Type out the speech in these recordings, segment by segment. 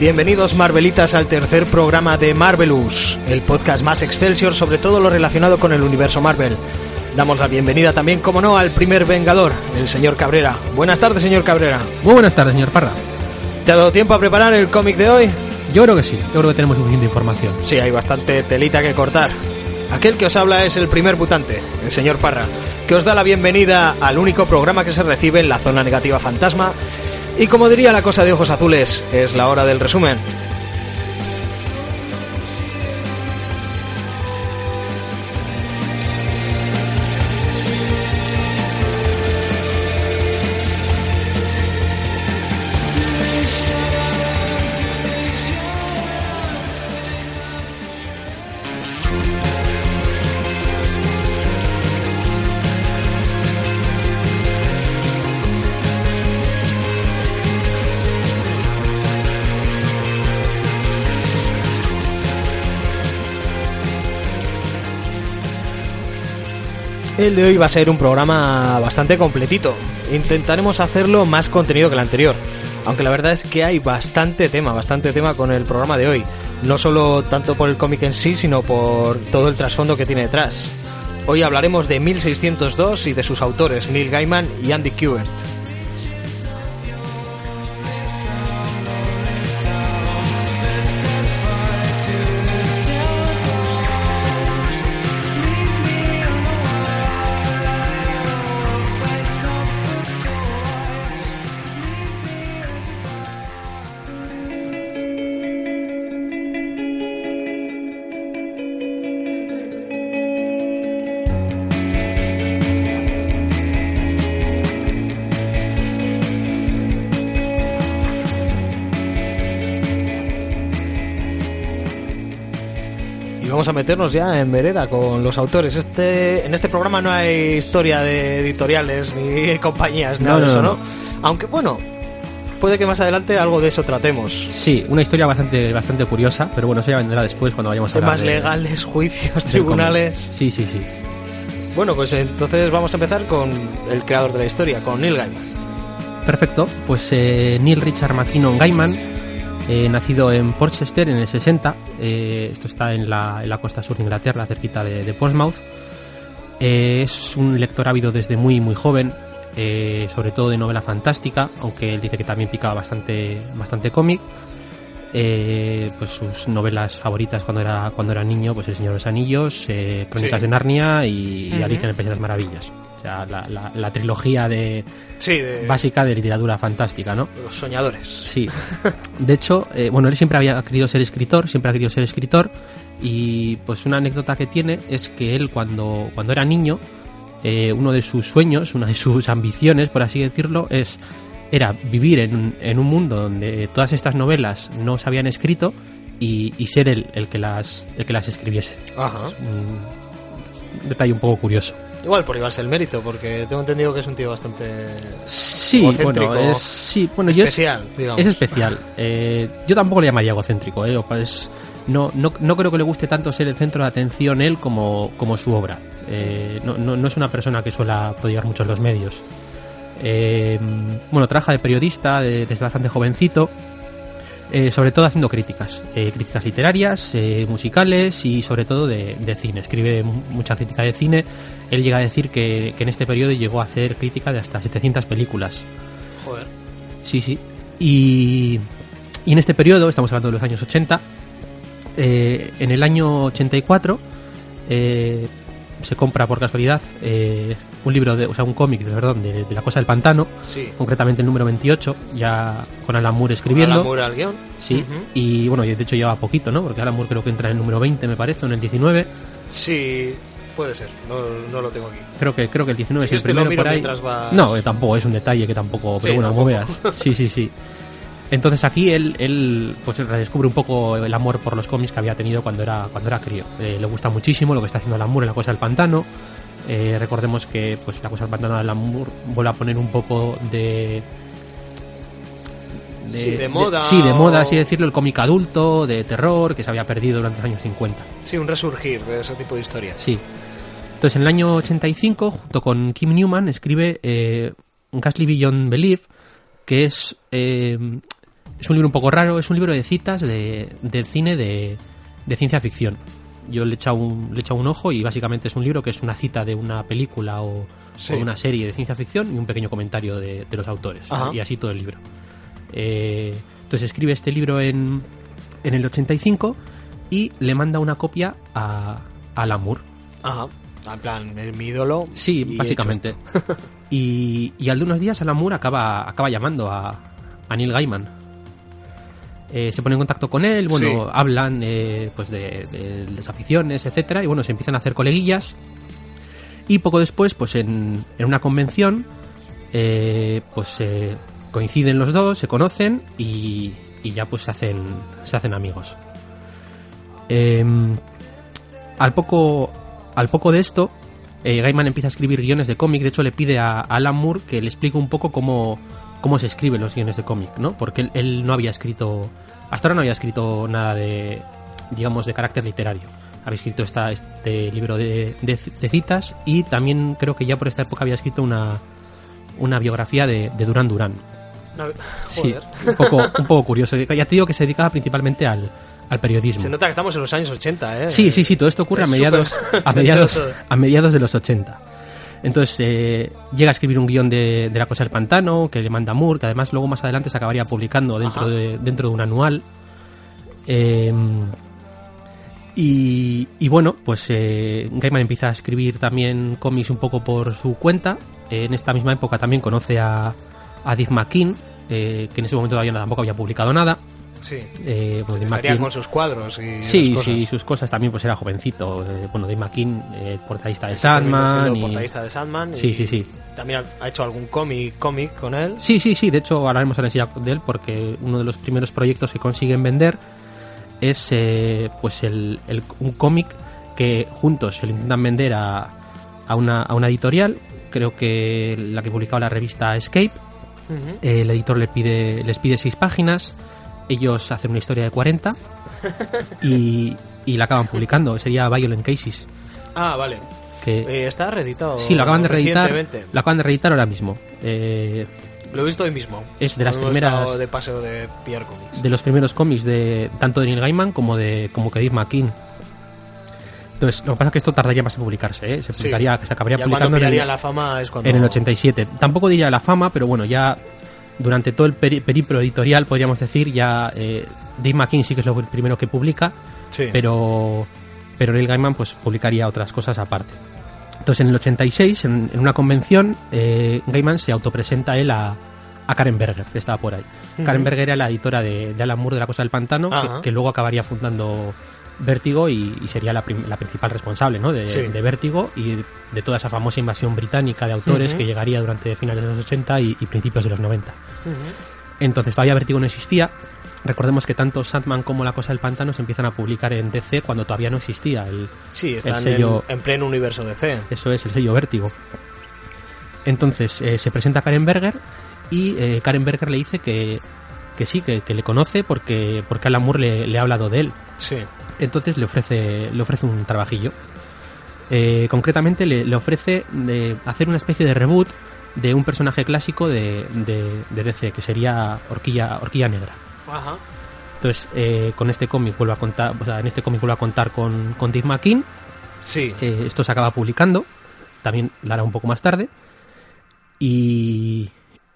Bienvenidos Marvelitas al tercer programa de Marvelous, el podcast más excelsior sobre todo lo relacionado con el universo Marvel. Damos la bienvenida también, como no, al primer Vengador, el señor Cabrera. Buenas tardes, señor Cabrera. Muy buenas tardes, señor Parra. ¿Te ha dado tiempo a preparar el cómic de hoy? Yo creo que sí, yo creo que tenemos suficiente información. Sí, hay bastante telita que cortar. Aquel que os habla es el primer mutante, el señor Parra, que os da la bienvenida al único programa que se recibe en la zona negativa fantasma. Y como diría la cosa de ojos azules, es la hora del resumen. El de hoy va a ser un programa bastante completito. Intentaremos hacerlo más contenido que el anterior. Aunque la verdad es que hay bastante tema, bastante tema con el programa de hoy. No solo tanto por el cómic en sí, sino por todo el trasfondo que tiene detrás. Hoy hablaremos de 1602 y de sus autores, Neil Gaiman y Andy Kubert. Meternos ya en vereda con los autores. Este, en este programa no hay historia de editoriales ni compañías, nada No, de no, eso, no. Aunque bueno, puede que más adelante algo de eso tratemos. Sí, una historia bastante bastante curiosa, pero bueno, eso ya vendrá después cuando vayamos a hablar Temas de- legales, juicios, tribunales. Sí, sí, sí. Bueno, pues entonces vamos a empezar con el creador de la historia, con Neil Gaiman. Perfecto, pues eh, Neil Richard McKinnon Gaiman, eh, nacido en Portchester en el 60, eh, esto está en la, en la costa sur de Inglaterra, cerquita de, de Portsmouth. Eh, es un lector ávido desde muy muy joven, sobre todo de novela fantástica, aunque él dice que también picaba bastante, bastante cómic. Pues sus novelas favoritas cuando era cuando era niño, pues El Señor de los Anillos, Crónicas Sí. de Narnia y, y. Alicia en el País de las Maravillas. O sea, la, la- la trilogía de, Sí, de, básica de literatura fantástica, ¿no? de los soñadores. Sí. De hecho, eh, bueno, él siempre había querido ser escritor, siempre ha querido ser escritor y pues una anécdota que tiene es que él cuando, cuando era niño, eh, uno de sus sueños, una de sus ambiciones, por así decirlo, es era vivir en, un- en un mundo donde todas estas novelas no se habían escrito y, y ser él el que las el que las escribiese. Ajá. Un detalle un poco curioso. Igual por llevarse el mérito, porque tengo entendido que es un tío bastante Sí, bueno, es sí, bueno, yo es- especial, digamos. Es especial. Eh, yo tampoco le llamaría egocéntrico. ¿eh? Es- no, no, no creo que le guste tanto ser el centro de atención él como, como su obra. Eh, no, no, no es una persona que suele prodigar mucho en los medios. Eh, bueno, trabaja de periodista de- desde bastante jovencito. Eh, sobre todo haciendo críticas, eh, críticas literarias, eh, musicales y sobre todo de, de cine. Escribe mu- mucha crítica de cine. Él llega a decir que, que en este periodo llegó a hacer crítica de hasta 700 películas. Joder. Sí, sí. Y, y en este periodo, estamos hablando de los años 80, eh, en el año 84 eh, se compra por casualidad eh, un libro, de, o sea, un cómic, de, perdón, de, de La Cosa del Pantano, Sí. concretamente el número 28, ya con Alan Moore escribiendo. Alan Moore al guion. Sí, y bueno, de hecho lleva poquito, ¿no? Porque Alan Moore creo que entra en el número 20, me parece, o en el 19. Sí, puede ser. No, no lo tengo aquí. Creo que creo que el 19 Si es el quieres te lo primero por ahí. vas- No, eh, tampoco es un detalle que tampoco, pero Sí, bueno, como veas. Sí, sí, sí. Entonces aquí él, él pues redescubre un poco el amor por los cómics que había tenido cuando era cuando era crío. Eh, le gusta muchísimo lo que está haciendo Alan en La Cosa del Pantano. Eh, recordemos que pues La Cosa del Pantano de Alan Moore vuelve a poner un poco de Sí, de moda sí, de moda, o- así decirlo, el cómic adulto, de terror, que se había perdido durante los años 50. Sí, un resurgir de ese tipo de historias. Sí. Entonces, en el año 85, junto con Kim Newman, escribe eh, Ghastly Beyond Belief, que es eh, es un libro un poco raro, es un libro de citas de, del cine de, de ciencia ficción. Yo le he, echado un, le he echado un ojo y básicamente es un libro que es una cita de una película o, Sí. o de una serie de ciencia ficción y un pequeño comentario de, de los autores. Ajá. Y así todo el libro. Eh, entonces escribe este libro en, en el 85 y le manda una copia a, a Alan Moore. Ajá. En plan, es mi ídolo. Sí, y básicamente. y, y al de unos días Alan Moore acaba, acaba llamando a, a Neil Gaiman. Eh, se pone en contacto con él, bueno, Sí. hablan eh, pues de, de las aficiones, etcétera, y bueno, se empiezan a hacer coleguillas. Y poco después, pues en, en una convención, eh, pues eh, coinciden los dos, se conocen y, y ya pues se hacen, se hacen amigos. Em, al poco al poco de esto, eh, Gaiman empieza a escribir guiones de cómic. De hecho, le pide a, a Alan Moore que le explique un poco cómo, cómo se escriben los guiones de cómic, ¿no? Porque él, él no había escrito, hasta ahora no había escrito nada de, digamos, de carácter literario. Había escrito esta, este libro de, de- de citas y también creo que ya por esta época había escrito una, una biografía de, de Durán Durán. No, Sí, un poco, un poco curioso. Ya te digo que se dedicaba principalmente al, al periodismo. Se nota que estamos en los años 80, ¿eh? Sí, sí, sí, todo esto ocurre a mediados, a mediados, a mediados de los 80. Entonces eh, llega a escribir un guion de, de La Cosa del Pantano que le manda Moore, que además luego más adelante se acabaría publicando dentro, de, dentro de un anual. Eh, y, y bueno, pues eh, Gaiman empieza a escribir también cómics un poco por su cuenta. En esta misma época también conoce a, a Dick McKean, eh, que en ese momento todavía tampoco había publicado nada. Sí. Eh, bueno, Dick Estaría McKean- con sus cuadros y Sí, sí, sus cosas también, pues era jovencito. Eh, bueno, Dave McKean, eh, portadista de Sandman. Y... portadista de Sandman. Sí, y sí, sí. También ha- hecho algún cómic cómic con él. Sí, sí, sí. De hecho, hablaremos ahora enseguida de él porque uno de los primeros proyectos que consiguen vender es eh, pues el, el- un cómic que juntos se le intentan vender a, a, una, a una editorial. Creo que la que publicaba la revista Escape. Eh, el editor le pide, les pide seis páginas. Ellos hacen una historia de 40 y, y la acaban publicando. Sería Violent Cases. Ah, vale. Que, Eh, está reeditado. Sí, lo acaban de reeditar. Lo acaban de reeditar ahora mismo. Eh, Lo he visto hoy mismo. Es de las Hemos primeras- de paseo de Pierre Comics. de los primeros cómics de tanto de Neil Gaiman como de como que Dave McKean. Entonces, lo que pasa es que esto tardaría más en publicarse, ¿eh? Se Sí. publicaría, se acabaría Ya publicando en el, la fama es cuando... en el 87. Tampoco diría la fama, pero bueno, ya durante todo el peri- periplo editorial, podríamos decir, ya eh, Dave McKean sí que es lo primero que publica, Sí. pero pero Neil Gaiman pues publicaría otras cosas aparte. Entonces en el 86, en, en una convención, eh, Gaiman se autopresenta él a, a Karen Berger, que estaba por ahí. Karen Berger era la editora de, de Alan Moore de La Cosa del Pantano, que luego acabaría fundando Vértigo y, y sería la, principal responsable ¿no? de, Sí. de Vértigo y de toda esa famosa invasión británica de autores que llegaría durante finales de los 80 y, y principios de los 90. Ujú. Entonces todavía Vértigo no existía. Recordemos que tanto Sandman como La Cosa del Pantano se empiezan a publicar en DC cuando todavía no existía el, Sí, están sello- en, en pleno universo DC. eso es el sello Vértigo. Entonces eh, se presenta Karen Berger y eh, Karen Berger le dice que, que sí, que, que le conoce porque, porque Alan Moore le, le ha hablado de él. Sí. Entonces le ofrece, le ofrece un trabajillo. Eh, concretamente le, le ofrece de hacer una especie de reboot de un personaje clásico de, de, de DC, que sería Horquilla, Horquilla Negra. Ajá. Entonces, eh, con este cómic vuelvo a contar, o sea, en este cómic vuelvo a contar con, con Dave McKean, Sí. eh, esto se acaba publicando, también la hará un poco más tarde. Y,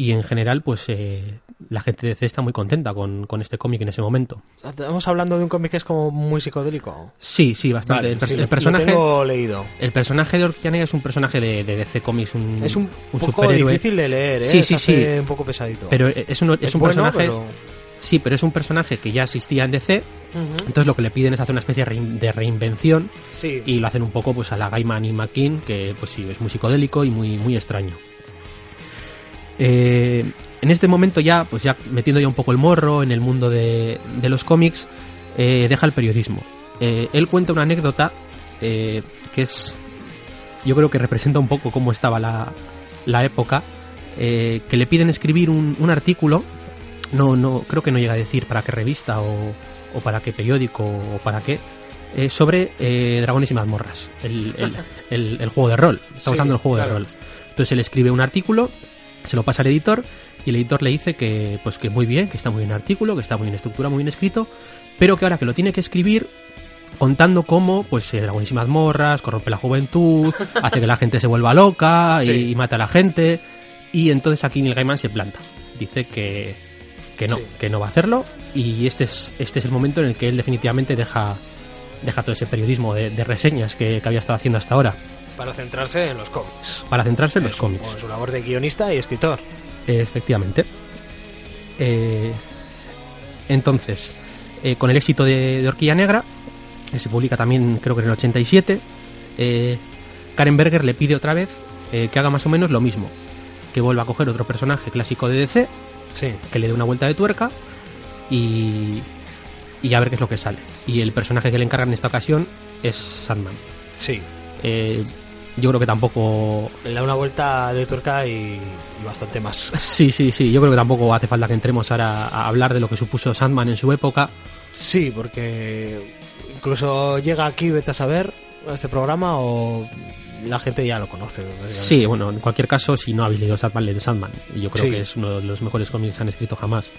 y en general, pues eh, la gente de DC está muy contenta con, con este cómic en ese momento. Estamos hablando de un cómic que es como muy psicodélico. Sí, sí, bastante. Vale, el, sí, el personaje, Lo tengo leído. el personaje de Negra es un personaje de, de DC Comics, un, Es un, un poco superhéroe. difícil de leer, ¿eh? Sí, sí, sí. un poco pesadito. Pero es un, es un bueno, personaje. pero- Sí, pero es un personaje que ya existía en DC. Entonces lo que le piden es hacer una especie de reinvención Sí. y lo hacen un poco pues a la Gaiman y McKean, que pues sí, es muy psicodélico y muy, muy extraño. Eh, en este momento ya, pues ya metiendo ya un poco el morro en el mundo de, de los cómics, eh, deja el periodismo. Eh, él cuenta una anécdota que es, yo creo que representa un poco cómo estaba la, la época, que le piden escribir un, un artículo, no, no, creo que no llega a decir para qué revista o, o para qué periódico o para qué, eh, sobre eh, Dragones y mazmorras, el, el, el- el juego de rol. Estamos Sí, hablando del juego claro. de rol. Entonces él escribe un artículo se lo pasa al editor y el editor le dice que pues que muy bien, que está muy bien el artículo, que está muy bien estructurado, muy bien escrito, pero que ahora que lo tiene que escribir contando cómo pues se dragón y mazmorras, corrompe la juventud, hace que la gente se vuelva loca y, mata a la gente y entonces aquí Neil Gaiman se planta. Dice que que no, Sí. que no va a hacerlo y este es este es el momento en el que él definitivamente deja deja todo ese periodismo de, de reseñas que, que había estado haciendo hasta ahora Para centrarse en los cómics. para centrarse en los Es cómics. su- su labor de guionista y escritor. Efectivamente. Eh, entonces, eh, con el éxito de, de Horquilla Negra, que se publica también creo que en el 87, eh, Karen Berger le pide otra vez eh, que haga más o menos lo mismo. Que vuelva a coger otro personaje clásico de DC, Sí. que le dé una vuelta de tuerca y, y a ver qué es lo que sale. Y el personaje que le encargan en esta ocasión es Sandman. Sí. Eh, yo creo que tampoco Le da una vuelta de tuerca y, y bastante más. Sí, sí, sí. Yo creo que tampoco hace falta que entremos ahora a hablar de lo que supuso Sandman en su época. Sí, porque incluso llega aquí, vete a saber, este programa o la gente ya lo conoce. Sí, bueno, en cualquier caso, si no habéis leído Sandman, leed Sandman. Y yo creo Sí. que es uno de los mejores cómics que han escrito jamás.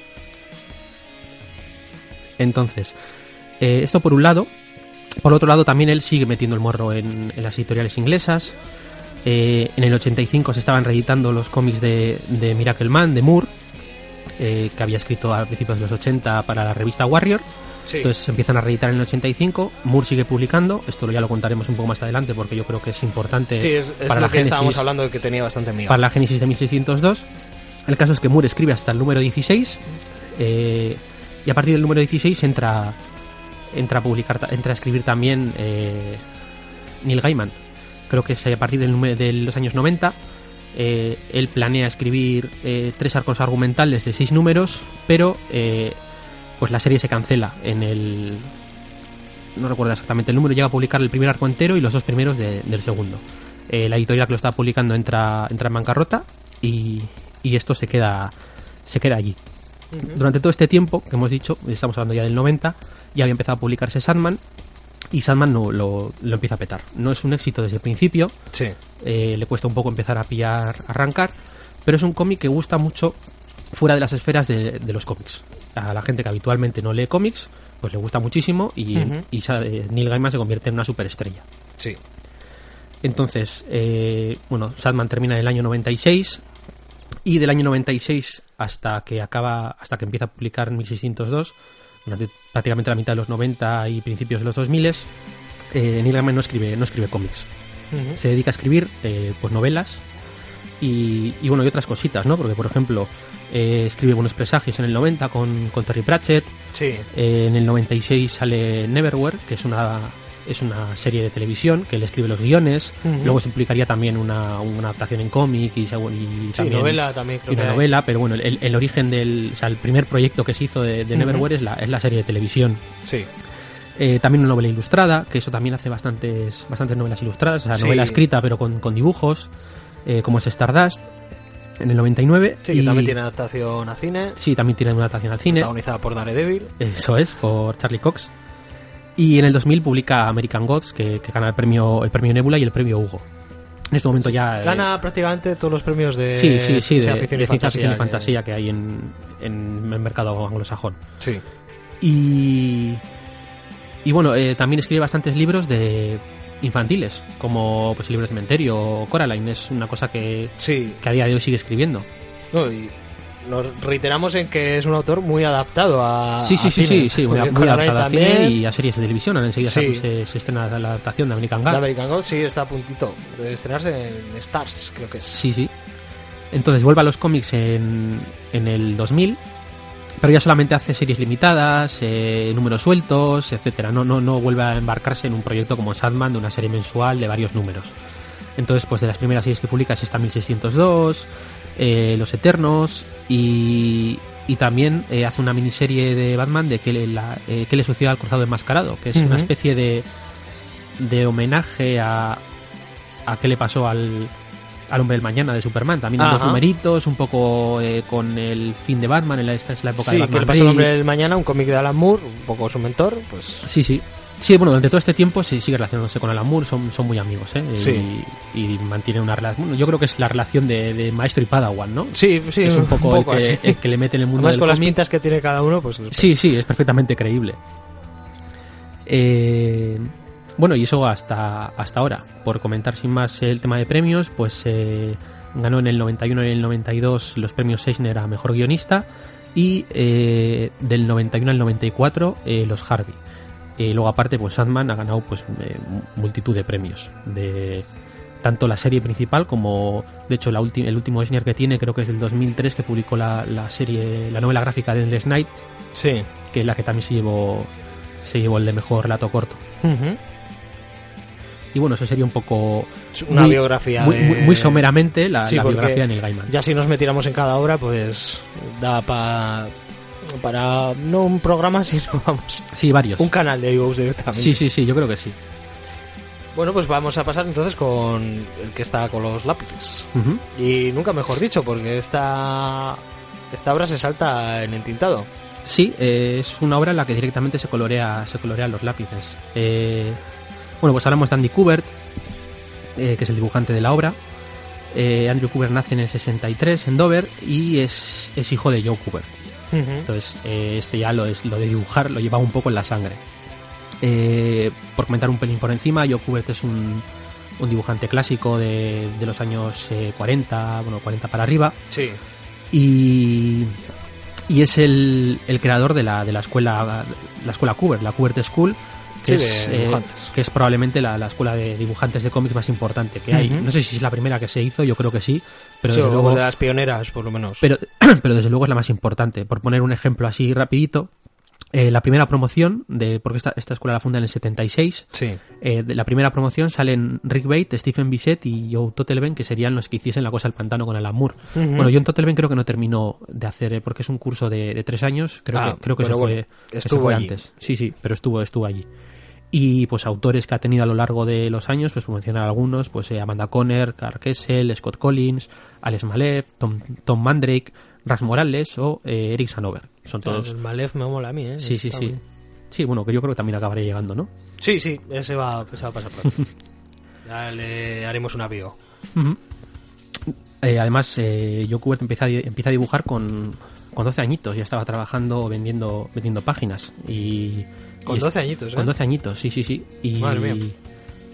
Entonces, eh, esto por un lado. Por otro lado, también él sigue metiendo el morro en, en las editoriales inglesas. Eh, en el 85 se estaban reeditando los cómics de, de Miracle Man, de Moore, eh, que había escrito a principios de los 80 para la revista Warrior. Sí. Entonces se empiezan a reeditar en el 85. Moore sigue publicando. Esto ya lo contaremos un poco más adelante porque yo creo que es importante Sí, es, es para la que estábamos génesis hablando de que tenía bastante miga. para la Génesis de 1602. El caso es que Moore escribe hasta el número 16 eh, y a partir del número 16 entra entra a publicar entra a escribir también eh, Neil Gaiman. Creo que es a partir del de los años 90 eh, él planea escribir eh, tres arcos argumentales de seis números, pero pues la serie se cancela en el no recuerdo exactamente el número, llega a publicar el primer arco entero y los dos primeros de- del segundo. La editorial que lo está publicando entra, entra en bancarrota y, y esto se queda, se queda allí. Durante todo este tiempo, que hemos dicho, estamos hablando ya del 90, ya había empezado a publicarse Sandman y Sandman no, lo, lo empieza a petar. No es un éxito desde el principio, Sí. eh, le cuesta un poco empezar a pillar, arrancar, pero es un cómic que gusta mucho fuera de las esferas de, de los cómics. A la gente que habitualmente no lee cómics, pues le gusta muchísimo y, y eh, Neil Gaiman se convierte en una superestrella. Sí. Entonces, eh, bueno, Sandman termina en el año 96 y del año 96 hasta que acaba, hasta que empieza a publicar en 1602, durante prácticamente la mitad de los 90 y principios de los 2000, eh, Neil Gaiman no escribe, no escribe cómics. Se dedica a escribir eh, pues novelas y, y bueno y otras cositas, ¿no? Porque por ejemplo eh, escribe Buenos Presagios en el 90 con, con Terry Pratchett, Sí. eh, en el 96 sale Neverwhere, que es una es una serie de televisión que él escribe los guiones. Luego se publicaría también una, una adaptación en cómic y, se- y Sí, también novela también creo y una que hay. novela, pero bueno, el, el origen del, o sea, el primer proyecto que se hizo de, de. Neverwhere es la, es la serie de televisión. Sí. Eh, también una novela ilustrada, que eso también hace bastantes, bastantes novelas ilustradas, o sea, Sí. novela escrita pero con, con dibujos, eh, como es Stardust, en el 99. Sí, que y- también tiene adaptación a cine. Sí, también tiene una adaptación al cine. Protagonizada por Daredevil. Eso es, por Charlie Cox. Y en el 2000 publica American Gods, que, que gana el premio, el premio Nebula y el premio Hugo. En este momento ya... eh, Gana prácticamente todos los premios de sí, sí, sí, de, ciencia ficción de y ciencia ficción y que- fantasía que hay en, en el mercado anglosajón. Sí. Y, y bueno, eh, también escribe bastantes libros de infantiles, como pues, el libro de cementerio o Coraline. Es una cosa que, Sí. que a día de hoy sigue escribiendo. No, y nos reiteramos en que es un autor muy adaptado a. Sí, sí, a sí, cine. sí, sí, muy, muy a cine y a series de televisión. Enseguida Sí. se, se, estrena la adaptación de American Gods. American God sí está a puntito de estrenarse en Stars, creo que es. Sí, sí. Entonces vuelve a los cómics en, en el 2000, pero ya solamente hace series limitadas, eh, números sueltos, etcétera. No, no, no vuelve a embarcarse en un proyecto como Sandman de una serie mensual de varios números. Entonces, pues de las primeras series que publica es esta 1602, eh, Los Eternos y, y también eh, hace una miniserie de Batman de que le, la, eh, qué le sucedió al cruzado enmascarado, que es una especie de, de homenaje a, a qué le pasó al, al hombre del mañana de Superman. También en dos numeritos, un poco eh, con el fin de Batman, en la, esta es la época Sí, de que Batman le pasó Reigns. hombre del mañana, un cómic de Alan Moore, un poco su mentor, pues. Sí, sí. Sí, bueno, durante todo este tiempo sí, sigue relacionándose con Alan Moore, son, son muy amigos, ¿eh? Sí. Y, y mantienen una relación. Bueno, yo creo que es la relación de, de maestro y padawan, ¿no? Sí, sí, es un poco, el, que, así. el que le mete en el mundo Además, del con las pintas que tiene cada uno, pues... Sí, sí, es perfectamente creíble. Eh, bueno, y eso hasta, hasta ahora. Por comentar sin más el tema de premios, pues eh, ganó en el 91 y el 92 los premios Eisner a Mejor Guionista y eh, del 91 al 94 eh, los Harvey. Eh, luego aparte, pues Sandman ha ganado pues eh, multitud de premios. De tanto la serie principal como de hecho la el último Eisner que tiene creo que es del 2003 que publicó la, la serie la novela gráfica de Endless Night Sí. que es la que también se llevó se llevó el de mejor relato corto. Y bueno eso sería un poco Una muy- biografía muy, de- muy, muy someramente la, Sí, la porque biografía de Neil Gaiman. Ya si nos metiéramos en cada obra, pues da pa- para no un programa, sino vamos, sí varios un canal de iVoox directamente. sí sí sí yo creo que sí Bueno, pues vamos a pasar entonces con el que está con los lápices. Y nunca mejor dicho, porque esta, esta obra se salta en entintado. Sí, eh, es una obra en la que directamente se colorea, se colorean los lápices. Eh, bueno, pues hablamos de Andy Kubert, eh, que es el dibujante de la obra. Eh, Andrew Kubert nace en el 63 en Dover y es, es hijo de Joe Kubert. Entonces, eh, este ya lo, es, lo de dibujar lo llevaba un poco en la sangre. Eh, por comentar un pelín por encima, Joe Kubert es un, un dibujante clásico de, de los años eh, 40, bueno, 40 para arriba Sí. y, y es el, el creador de la, de la escuela la escuela Kubert, la Kubert School, que, Sí, es, de eh, que es probablemente la, la escuela de dibujantes de cómics más importante que hay. No sé si es la primera que se hizo, yo creo que sí, pero Sí, desde luego de las pioneras, por lo menos. pero, pero desde luego es la más importante. Por poner un ejemplo así rapidito, eh, la primera promoción, de porque esta, esta escuela la funda en el 76, sí. eh, de la primera promoción salen Rick Bate, Stephen Bissett y Joe Totelben, que serían los que hiciesen la cosa del pantano con Alan Moore. Ujú. Bueno, John Totelben creo que no terminó de hacer, eh, porque es un curso de, de tres años, creo Ah, que, creo que pero se bueno, fue, que se estuvo fue allí. antes. Sí, sí, pero estuvo, estuvo allí. Y pues autores que ha tenido a lo largo de los años, pues por mencionar algunos, pues eh, Amanda Conner, Carl Kessel, Scott Collins, Alex Malev, Tom, Tom Mandrake, Rax Morales o eh, Eric Sanover. Son todos. El Malef me mola a mí, ¿eh? Sí, sí, sí. bien. Sí, bueno, que yo creo que también acabaré llegando, ¿no? Sí, sí, ese va, ese va a pasar aquí. Ya le haremos una bio. Ujú. Eh, además, eh, Joe Kubert empieza empieza a dibujar con, con 12 añitos, ya estaba trabajando vendiendo vendiendo páginas. Y, Con y 12 añitos, ¿eh? Con 12 añitos, sí, sí, sí. Y, Madre mía.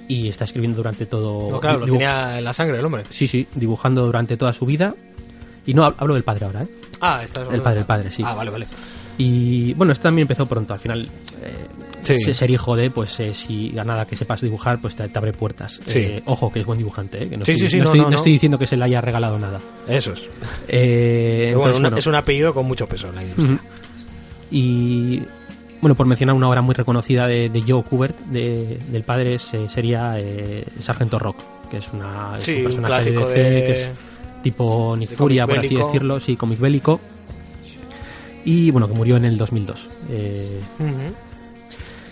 y está escribiendo durante todo. No, claro, lo tenía en la sangre el hombre. Sí, sí, dibujando durante toda su vida. Y no, hab- hablo del padre ahora, ¿eh? Ah, está El padre, el padre, sí. Ah, vale, vale. Y bueno, esto también empezó pronto. Al final, eh, Sí. se- ser hijo de, pues eh, si a nada que sepas dibujar, pues te, te abre puertas. Sí. Eh, ojo, que es buen dibujante. Que no, Sí, estoy, sí, sí, no, no, estoy, no, no no. estoy diciendo que se le haya regalado nada. Eso es. Eh, Pero bueno, entonces, una- bueno, es un apellido con mucho peso en la industria. Y bueno, por mencionar una obra muy reconocida de, de Joe Kubert, de- del padre, sería eh, Sargento Rock, que es, una, es un un personaje de DC, que es tipo Nick Furia, por así decirlo, sí, cómic bélico. Y bueno, que murió en el 2002. Eh, Ujú.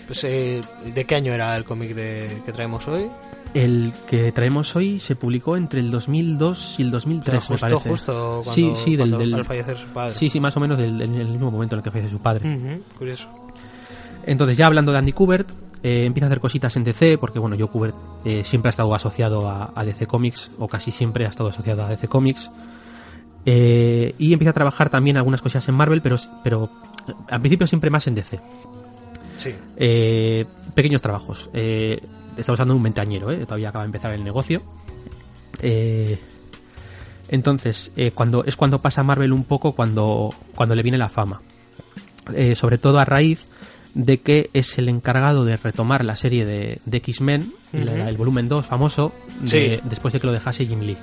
Pues, eh, ¿de qué año era el cómic de, que traemos hoy? el que traemos hoy se publicó entre el 2002 y el 2003, O sea, justo, me parece. justo cuando, sí, sí, del, cuando- del- al fallecer su padre. sí, sí, más o menos del- en el mismo momento en el que fallece su padre. Ujú, Curioso. Entonces, ya hablando de Andy Kubert, eh, empieza a hacer cositas en DC, porque bueno, Joe Kubert eh, siempre ha estado asociado a, a DC Comics, o casi siempre ha estado asociado a DC Comics. Eh, y empieza a trabajar también algunas cosas en Marvel, pero, pero eh, al principio siempre más en DC. Sí. Eh, pequeños trabajos. Eh, estamos hablando de un ventañero, ¿eh? todavía acaba de empezar el negocio. Eh, entonces, cuando, es cuando pasa a Marvel un poco cuando, cuando le viene la fama. Sobre todo a raíz de que es el encargado de retomar la serie de, de X-Men, el volumen 2 famoso, de- Sí. después de que lo dejase Jim Lee.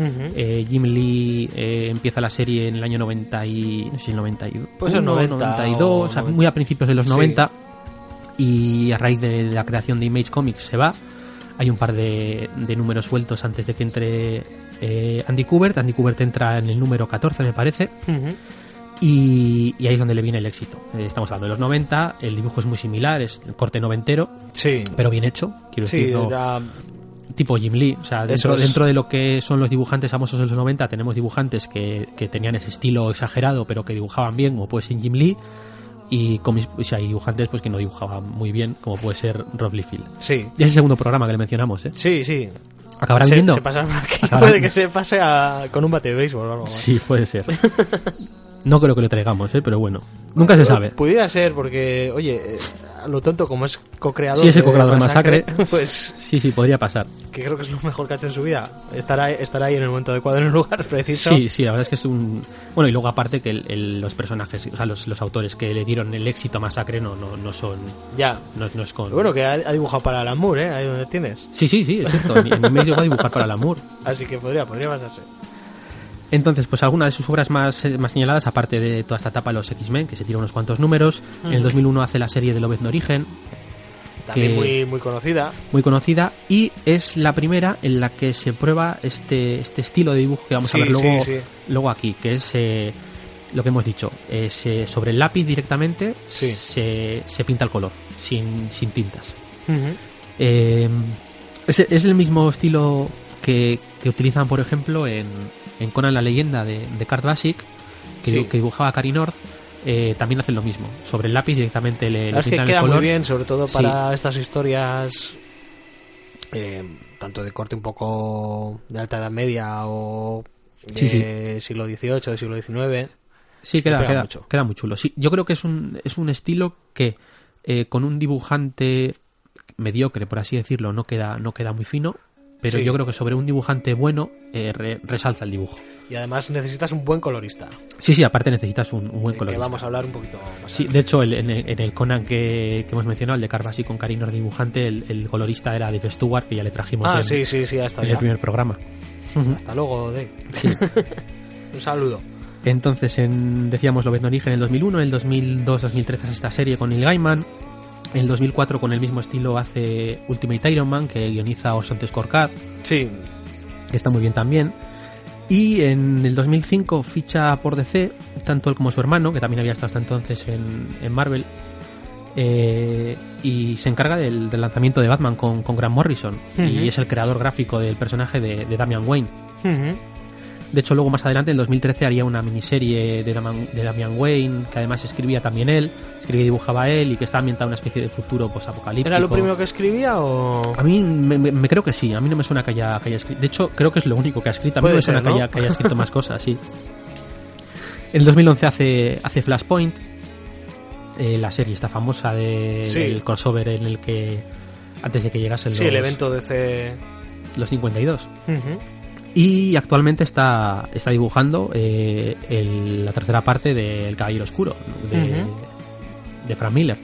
Ujú. Eh, Jim Lee eh, empieza la serie en el año 90 y, no sé si el 91, Puede ser 90 92, o o sea, 90. muy a principios de los Sí. 90 y a raíz de, la creación de Image Comics se va. Hay un par de, de números sueltos antes de que entre eh, Andy Kubert. Andy Kubert entra en el número 14, me parece. Ujú. Y, y ahí es donde le viene el éxito. Eh, estamos hablando de los 90, el dibujo es muy similar, es corte noventero, Sí. pero bien hecho. Quiero Sí, decir, no- era... tipo Jim Lee. O sea, dentro, es. dentro de lo que son los dibujantes famosos de los 90, tenemos dibujantes que, que tenían ese estilo exagerado, pero que dibujaban bien, como puede ser Jim Lee. y, comis- o sea, y dibujantes pues que no dibujaban muy bien, como puede ser Rob Liefeld. Sí. Y es el segundo programa que le mencionamos, ¿eh? Sí, sí. ¿Acabarán se, viendo? se por aquí. Acabarán- Puede que se pase a- con un bate de béisbol o algo. más. Sí, puede ser. No creo que lo traigamos, ¿eh? Pero bueno, nunca se sabe. Pudiera ser porque, oye, eh, a lo tonto como es co-creador Sí, es el co-creador de Masacre. pues Sí, sí, podría pasar. que creo que es lo mejor que ha hecho en su vida. Estará, estará ahí en el momento adecuado, en el lugar preciso. Sí, sí, la verdad es que es un... Bueno, y luego aparte que el- el- los personajes, o sea, los, los autores que le dieron el éxito a Masacre no, no, no son... Ya. No, no es con... Bueno, que ha, ha dibujado para Alan Moore, ¿eh? Ahí donde tienes. Sí, sí, sí, es cierto. En, en mes llegó a dibujar para el amor. Así que podría, podría pasarse. Entonces, pues algunas de sus obras más, eh, más señaladas, aparte de toda esta etapa de los X-Men, que se tira unos cuantos números. En el Ujú. 2001 hace la serie de Lobezno Origen, También Que- muy, muy conocida. muy conocida, y es la primera en la que se prueba este, este estilo de dibujo que vamos Sí, a ver luego, sí, sí. luego aquí, que es eh, lo que hemos dicho, es eh, sobre el lápiz directamente Sí. se, se pinta el color, sin, sin tintas. Eh, es, es el mismo estilo que, que utilizan, por ejemplo, en, en Conan la leyenda de, de Card Basic, que, Sí. que dibujaba Cary North. eh, también hacen lo mismo. Sobre el lápiz directamente le, le que el queda color. muy bien, sobre todo Sí. para estas historias, eh, tanto de corte un poco de alta edad media o de Sí, siglo XVIII, de siglo XIX. Sí, queda, queda, mucho. queda muy chulo. Sí, yo creo que es un, es un estilo que eh, con un dibujante mediocre, por así decirlo, no queda, no queda muy fino. Pero Sí. yo creo que sobre un dibujante bueno eh, re- resalza el dibujo. Y además necesitas un buen colorista, Sí, sí, aparte necesitas un, un buen de que colorista. vamos a hablar un poquito más. Sí, de hecho, el- en, el, en el Conan que, que hemos mencionado, el de Carvasi con Karino de dibujante, el, el colorista era Dave Stewart, que ya le trajimos ah, en, sí, sí, sí, hasta en ya. el primer programa. Hasta luego, Dave. Sí. Un saludo. Entonces, en, decíamos Lobezno Origen en el 2001, en el 2002-2003 hace esta serie con Neil Gaiman, en el 2004 con el mismo estilo hace Ultimate Iron Man, que guioniza Orson Scorecard, Sí, que está muy bien también. Y en el 2005 ficha por DC, tanto él como su hermano, que también había estado hasta entonces en, en Marvel, eh, y se encarga del, del lanzamiento de Batman con, con Grant Morrison, y es el creador gráfico del personaje de, de Damian Wayne. De hecho, luego más adelante, en el 2013, haría una miniserie de, Damian, de Damian Wayne, que además escribía también él, escribía y dibujaba él, y que está ambientada en una especie de futuro posapocalíptico. ¿Era lo primero que escribía o...? A mí me, me- me creo que sí, a mí no me suena que haya, que haya escrito. De hecho, creo que es lo único que ha escrito. A mí Puede no me suena ser, haya, que haya escrito más cosas, sí. En el 2011 hace, hace Flashpoint, eh, la serie esta famosa de, Sí. del crossover en el que, antes de que llegasen Sí, los, el evento de C... los 52. Ujú. Y actualmente está, está dibujando eh, el- la tercera parte de El Caballero Oscuro, de, Ujú. de Frank Miller.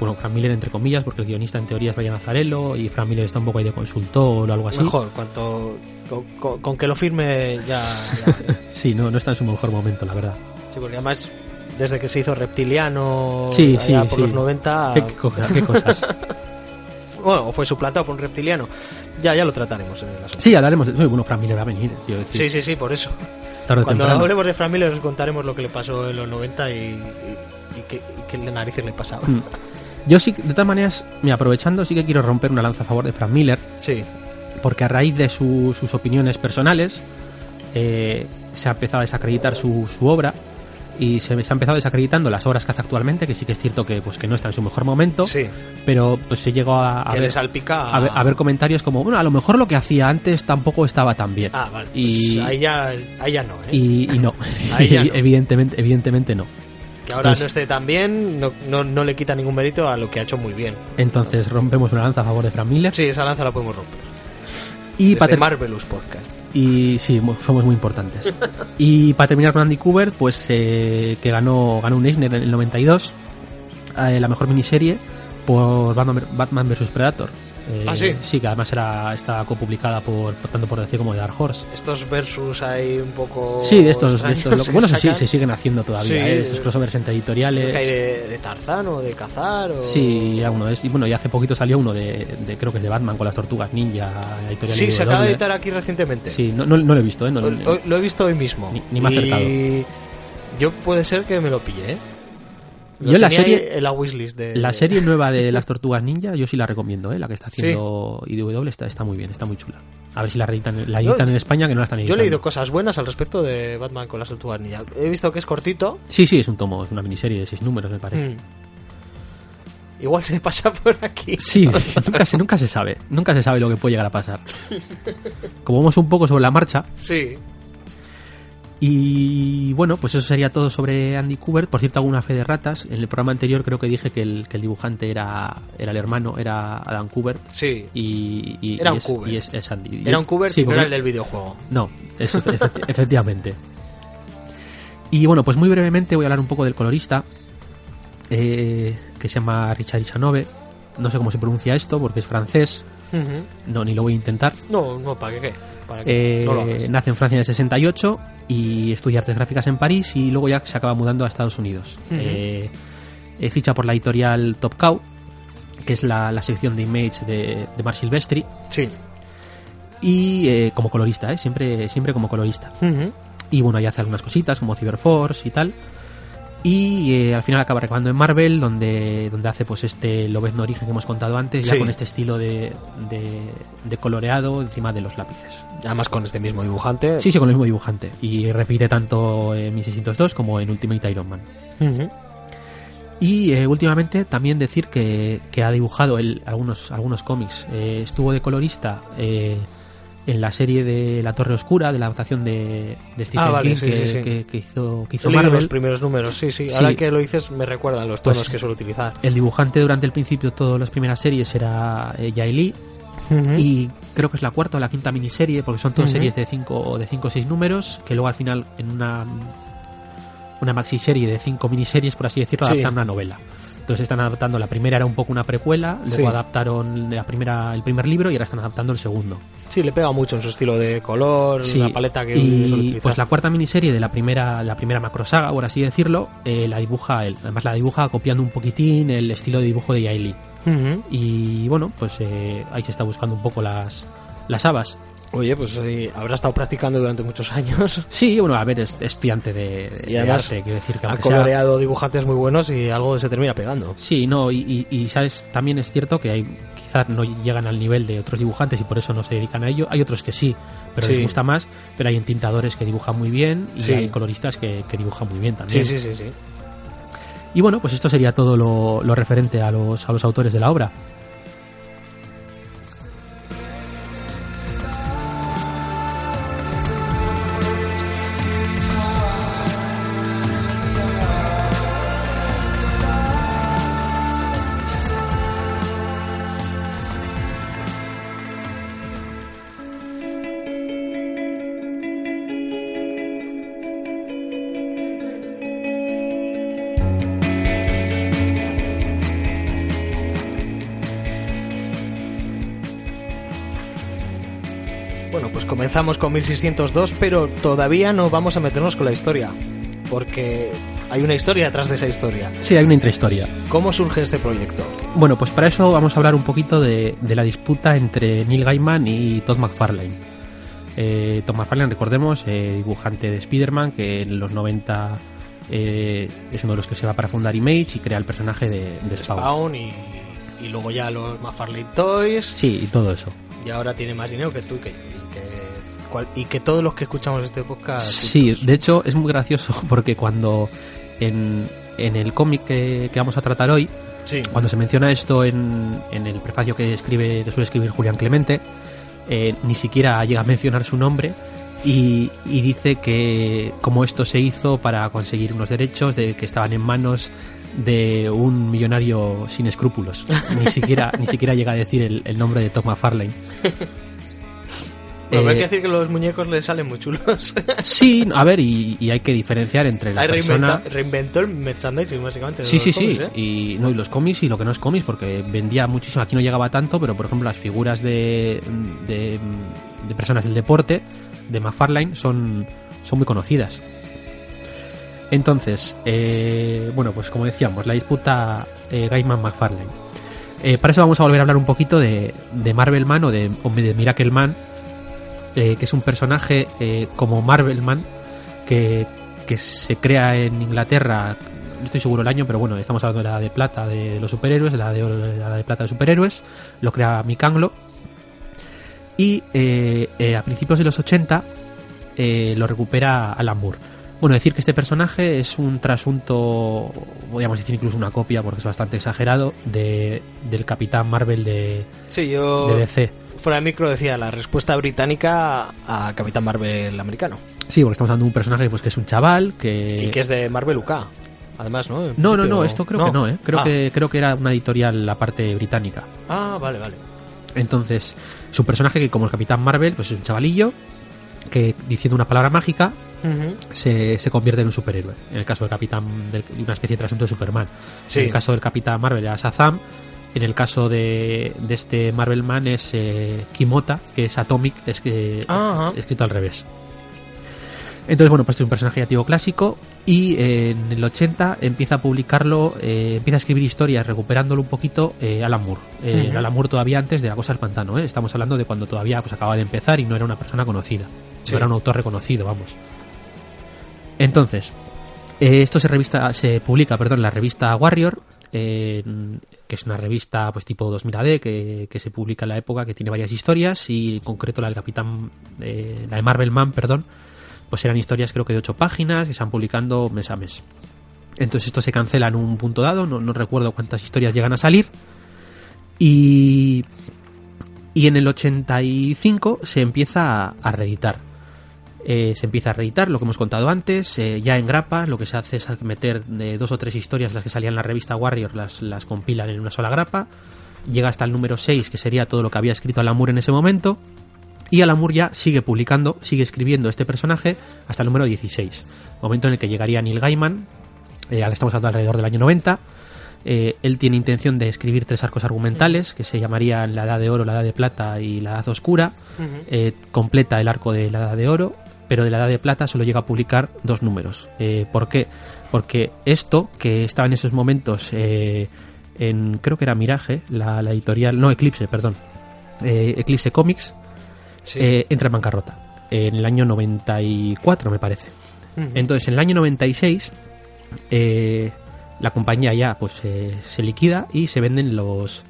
Bueno, Frank Miller entre comillas, porque el guionista en teoría es Brian Azarello y Frank Miller está un poco ahí de consultor o algo así. Mejor, cuanto... Con, con- con que lo firme ya... ya- Sí, no, no está en su mejor momento, la verdad. Sí, porque además, desde que se hizo reptiliano Sí, allá sí, por sí. los 90, ¿Qué, qué cosa- qué cosas? bueno, fue suplantado por un reptiliano. Ya, ya lo trataremos en el asunto. Sí, hablaremos de... Bueno, Frank Miller va a venir, decir. Sí, sí, sí, por eso. tarde o Cuando temprano. hablemos de Frank Miller os contaremos lo que le pasó en los 90 y, y, y qué, qué narices le pasaba. Mm. Yo sí, de todas maneras, me aprovechando, sí que quiero romper una lanza a favor de Frank Miller, Sí, porque a raíz de su- sus opiniones personales eh, se ha empezado a desacreditar su, su obra y se, se ha empezado desacreditando las obras que hace actualmente, que sí que es cierto que pues que no está en su mejor momento, sí. pero pues se llegó a, a ver, a ver- a ver comentarios como, bueno, a lo mejor lo que hacía antes tampoco estaba tan bien. Ah, vale. Y- pues ahí, ya, ahí ya no, ¿eh? Y, y no, Ahí ya no. evidentemente, evidentemente no. que ahora entonces- no esté tan bien, no, no, no le quita ningún mérito a lo que ha hecho muy bien. Entonces rompemos una lanza a favor de Frank Miller. Sí, esa lanza la podemos romper. y Desde para ter- Marvelous Podcast. Y sí, somos muy importantes. y para terminar con Andy Cooper, pues eh, que ganó, ganó un Eisner en el 92, eh, la mejor miniserie por Batman, Batman vs Predator. Eh, ¿Ah, sí? Sí, que además era, está copublicada por, tanto por DC como de Dark Horse. Estos versus ahí un poco. Sí, estos, lo- bueno, se, sí- se siguen haciendo todavía, Sí. eh, estos crossovers entre Creo que hay editoriales. de, de Tarzán o de Cazar o... Sí, ya uno es. Y bueno, y hace poquito salió uno de, de- creo que es de Batman con las tortugas ninja, editorial Sí, se acaba de editar aquí recientemente. Sí, no, no, no lo he visto, ¿eh? No- Lo, he visto hoy mismo. Ni- ni me ha Y acercado. Yo puede ser que me lo pille, ¿eh? Lo Yo la serie- la wishlist de... La serie nueva de las tortugas ninja, yo sí la recomiendo, ¿eh? la que está Sí. haciendo IDW está, está muy bien, está muy chula. A ver si la editan, la editan en España, que no la están Yo editando. he leído cosas buenas al respecto de Batman con las tortugas ninja. He visto que es cortito. Sí, sí, es un tomo, es una miniserie de seis números, me parece. Mm. Igual se pasa por aquí. Sí, nunca se, nunca se sabe. Nunca se sabe lo que puede llegar a pasar. Como vamos un poco sobre la marcha. Sí. Y bueno, pues eso sería todo sobre Andy Kubert. Por cierto, hago una fe de ratas. En el programa anterior creo que dije que el, que el dibujante era, era el hermano, era Adam Kubert. Sí. Y, y- Era y un es, Kubert. y es- es Andy. Era un Kubert Sí, y no era el del videojuego. No, eso, efectivamente. Y bueno, pues muy brevemente voy a hablar un poco del colorista, eh, que se llama Richard Ichanove. No sé cómo se pronuncia esto porque es francés. No, ni lo voy a intentar. No, no, ¿para qué? qué? ¿Para qué? Eh, No lo hagas. nace en Francia en el 68 y estudia artes gráficas en París y luego ya se acaba mudando a Estados Unidos. Eh, ficha por la editorial Top Cow, que es la, la sección de Image de, de Mark Silvestri, Sí. y eh, como colorista, ¿eh? siempre, siempre como colorista. Y bueno, ahí hace algunas cositas como Cyberforce y tal. Y eh, al final acaba recabando en Marvel, donde, donde hace pues este Lobezno Origen que hemos contado antes, ya Sí. con este estilo de, de, de coloreado encima de los lápices. Además con este mismo dibujante. Sí, sí, con el mismo dibujante. Y repite tanto en 1602 como en Ultimate Iron Man. Y eh, últimamente también decir que, que ha dibujado algunos, algunos cómics. Eh, estuvo de colorista eh, en la serie de La Torre Oscura, de la adaptación de, de Stephen Ah, vale, King sí, que, sí, sí. que- que hizo, que hizo Marvel. los primeros números, sí, sí. Ahora que lo dices me recuerdan los tonos Pues- que suelo utilizar. El dibujante durante el principio de todas las primeras series era eh, Jay Lee. Y creo que es la cuarta o la quinta miniserie, porque son todas series de 5 de cinco o 6 números, que luego al final en una una maxi serie de 5 miniseries, por así decirlo, adaptan una novela. Entonces están adaptando, la primera era un poco una precuela, luego Sí. adaptaron la primera, el primer libro y ahora están adaptando el segundo. Sí, le pega mucho en su estilo de color, Sí, la paleta que y pues la cuarta miniserie de la primera la primera macrosaga, por así decirlo, eh, la dibuja él. Además la dibuja copiando un poquitín el estilo de dibujo de. Ujú. Y bueno, pues eh, ahí se está buscando un poco las, las habas. Oye, pues sí, habrá estado practicando durante muchos años. Sí, bueno, a ver, es estudiante de, Y de además arte, quiero decir que Ha sea- coloreado dibujantes muy buenos y algo se termina pegando. Sí, no, y, y- y, sabes, también es cierto que hay quizás no llegan al nivel de otros dibujantes y por eso no se dedican a ello. Hay otros que sí, pero Sí. les gusta más, pero hay entintadores que dibujan muy bien y Sí. hay coloristas que, que dibujan muy bien Sí, también. sí, sí, sí. Y bueno, pues esto sería todo lo, lo referente a los, a los autores de la obra. Con 1602, pero todavía no vamos a meternos con la historia. Porque hay una historia detrás de esa historia. Sí, hay una intrahistoria. ¿Cómo surge este proyecto? Bueno, pues para eso vamos a hablar un poquito de, de la disputa entre Neil Gaiman y Todd McFarlane. Eh, Todd McFarlane, recordemos, eh, dibujante de Spider-Man, que en los 90 eh, es uno de los que se va para fundar Image y crea el personaje de, de Spawn. Spawn y, y luego ya los McFarlane Toys. Sí, y todo eso. Y ahora tiene más dinero que tú y que, y que, cual- y que todos los que escuchamos este podcast. Sí, juntos. de hecho es muy gracioso porque cuando en, en el cómic que, que vamos a tratar hoy, Sí. cuando se menciona esto en, en el prefacio que escribe que suele escribir Julián Clemente, eh, ni siquiera llega a mencionar su nombre y, y dice que como esto se hizo para conseguir unos derechos de que estaban en manos de un millonario sin escrúpulos. Ni siquiera, ni siquiera llega a decir el, el nombre de Tom McFarlane. Pero hay Eh, que decir que los muñecos le salen muy chulos. Sí, a ver, y, y hay que diferenciar entre la persona... reinventa- reinventó el merchandising, básicamente. Sí, sí, sí. ¿eh? Y, no, y los cómics y lo que no es cómics, porque vendía muchísimo. Aquí no llegaba tanto, pero por ejemplo, las figuras de, de, de personas del deporte de McFarlane son, son muy conocidas. Entonces, eh, bueno, pues como decíamos, la disputa eh, Gaiman-McFarlane. Eh, para eso vamos a volver a hablar un poquito de, de Marvel Man o de, o de Miracle Man, eh, que es un personaje eh, como Marvel Man que, que se crea en Inglaterra, no estoy seguro el año, pero bueno, estamos hablando de la de plata de los superhéroes, la de de la de plata de superhéroes, lo crea Mick Anglo. y eh, a principios de los 80 eh, lo recupera Alan Moore. Bueno, decir que este personaje es un trasunto, podríamos decir incluso una copia, porque es bastante exagerado, de, del Capitán Marvel de, Sí, yo de DC. fuera de micro decía la respuesta británica a Capitán Marvel americano. Sí, porque estamos hablando de un personaje pues, que es un chaval, que... Y que es de Marvel UK. Además, ¿no? En No, no, no, esto creo que no, ¿eh? Creo, Ah. que, creo que era una editorial la parte británica. Ah, vale, vale. Entonces, es un personaje que como el Capitán Marvel, pues es un chavalillo que diciendo una palabra mágica se, se convierte en un superhéroe. En el caso del Capitán, de una especie de trasunto de Superman. Sí. En el caso del Capitán Marvel era Shazam. En el caso de, de este Marvel Man es eh, Kimota, que es Atomic, es que, Ajá. escrito al revés. Entonces, bueno, pues este es un personaje creativo clásico y eh, en el 80 empieza a publicarlo, eh, empieza a escribir historias recuperándolo un poquito eh, Alan Moore. Eh, Ujú. Alan Moore todavía antes de La Cosa del Pantano, ¿eh? estamos hablando de cuando todavía pues, acaba de empezar y no era una persona conocida, Sí. no era un autor reconocido, vamos. Entonces, eh, esto se revista, se publica, perdón, en la revista Warrior, eh, que es una revista pues tipo 2000 AD que, que se publica en la época, que tiene varias historias y en concreto la del Capitán, eh, la de Marvel Man, perdón, pues eran historias creo que de 8 páginas que se van publicando mes a mes. Entonces esto se cancela en un punto dado, no, no recuerdo cuántas historias llegan a salir. Y, y en el 85 se empieza a, reeditar. Eh, se empieza a reeditar lo que hemos contado antes, eh, ya en grapa, lo que se hace es meter eh, dos o tres historias las que salían en la revista Warrior, las, las compilan en una sola grapa, llega hasta el número 6, que sería todo lo que había escrito Alan Moore en ese momento, y Alan Moore ya sigue publicando, sigue escribiendo este personaje hasta el número 16, momento en el que llegaría Neil Gaiman, eh, ahora estamos hablando alrededor del año 90, eh, él tiene intención de escribir tres arcos argumentales que se llamarían La Edad de Oro, La Edad de Plata y La Edad Oscura. Eh, completa el arco de La Edad de Oro, pero de La Edad de Plata solo llega a publicar dos números. Eh, ¿Por qué? Porque esto, que estaba en esos momentos eh, en, creo que era Mirage, la, la editorial, no, Eclipse, perdón, eh, Eclipse Comics, Sí. eh, entra en bancarrota en el año 94, me parece. Entonces, en el año 96, eh, la compañía ya pues eh, se liquida y se venden los,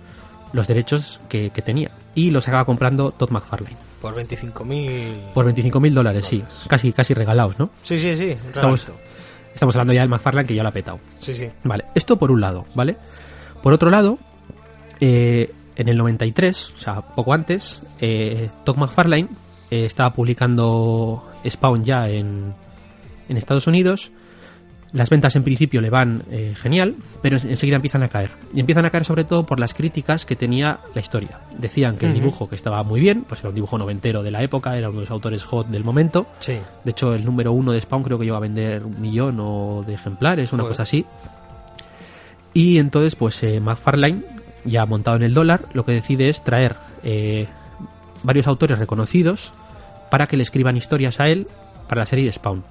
los derechos que, que tenía. Y los acaba comprando Todd McFarlane. Por 25.000... Por 25 mil dólares, sí. Casi, casi regalados, ¿no? Sí, sí, sí. Estamos, estamos hablando ya del McFarlane que ya lo ha petado. Sí, sí. Vale, esto por un lado, ¿vale? Por otro lado, eh, en el 93, o sea, poco antes, eh, Todd McFarlane eh, estaba publicando Spawn ya en, en Estados Unidos. Las ventas en principio le van eh, genial, pero en- enseguida empiezan a caer. Y empiezan a caer sobre todo por las críticas que tenía la historia. Decían que el dibujo que estaba muy bien, pues era un dibujo noventero de la época, era uno de los autores hot del momento. Sí. De hecho, el número uno de Spawn creo que iba a vender un millón o de ejemplares, una cosa así. Y entonces, pues eh, McFarlane, ya montado en el dólar, lo que decide es traer eh, varios autores reconocidos para que le escriban historias a él para la serie de Spawn.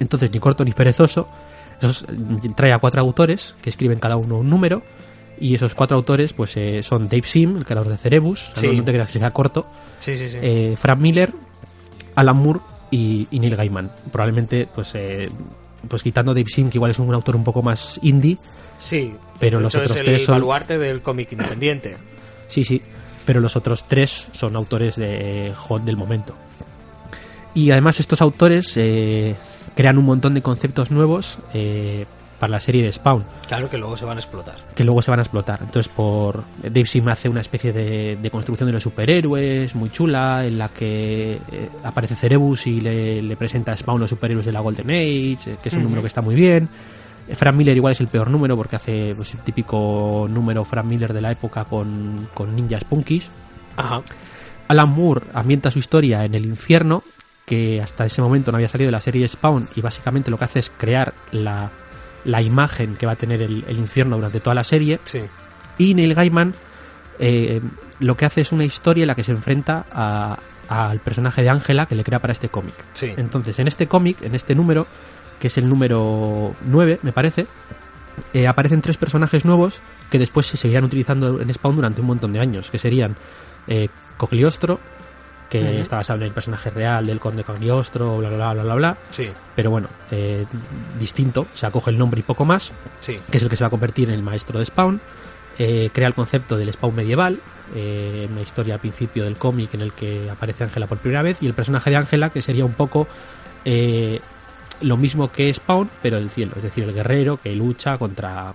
Entonces, ni corto ni perezoso, esos, trae a cuatro autores que escriben cada uno un número. Y esos cuatro autores, pues eh, son Dave Sim, el creador de Cerebus, Sí. no te creas que sea corto, Sí, sí, sí. eh, Frank Miller, Alan Moore y, y Neil Gaiman. Probablemente, pues, eh, pues quitando Dave Sim, que igual es un autor un poco más indie, sí. Pero De los hecho, otros es el tres son- baluarte del cómic independiente. sí, sí, pero los otros tres son autores de hot del momento. Y además estos autores eh, crean un montón de conceptos nuevos eh, para la serie de Spawn. Claro que luego se van a explotar. que luego se van a explotar. Entonces, por Dave Sim hace una especie de, de construcción de los superhéroes muy chula, en la que eh, aparece Cerebus y le, le presenta a Spawn los superhéroes de la Golden Age, eh, que es un número que está muy bien. Frank Miller igual es el peor número porque hace pues, el típico número Frank Miller de la época con, con ninjas punkis. Ajá. Alan Moore ambienta su historia en el infierno, que hasta ese momento no había salido de la serie Spawn, y básicamente lo que hace es crear la, la imagen que va a tener el, el infierno durante toda la serie. Sí. Y Neil Gaiman eh, lo que hace es una historia en la que se enfrenta a- al personaje de Ángela que le crea para este cómic. Sí. Entonces, en este cómic, en este número, que es el número 9, me parece, eh, aparecen tres personajes nuevos que después se seguirán utilizando en Spawn durante un montón de años, que serían eh, Cogliostro, que está basado en el personaje real del conde Cogliostro, bla, bla, bla, bla, bla, bla. Sí. Pero bueno, eh, distinto, se acoge el nombre y poco más Sí. que es el que se va a convertir en el maestro de Spawn. eh, crea el concepto del Spawn medieval, eh, una historia al principio del cómic en el que aparece Ángela por primera vez, y el personaje de Ángela, que sería un poco eh, lo mismo que Spawn, pero del cielo, es decir, el guerrero que lucha contra...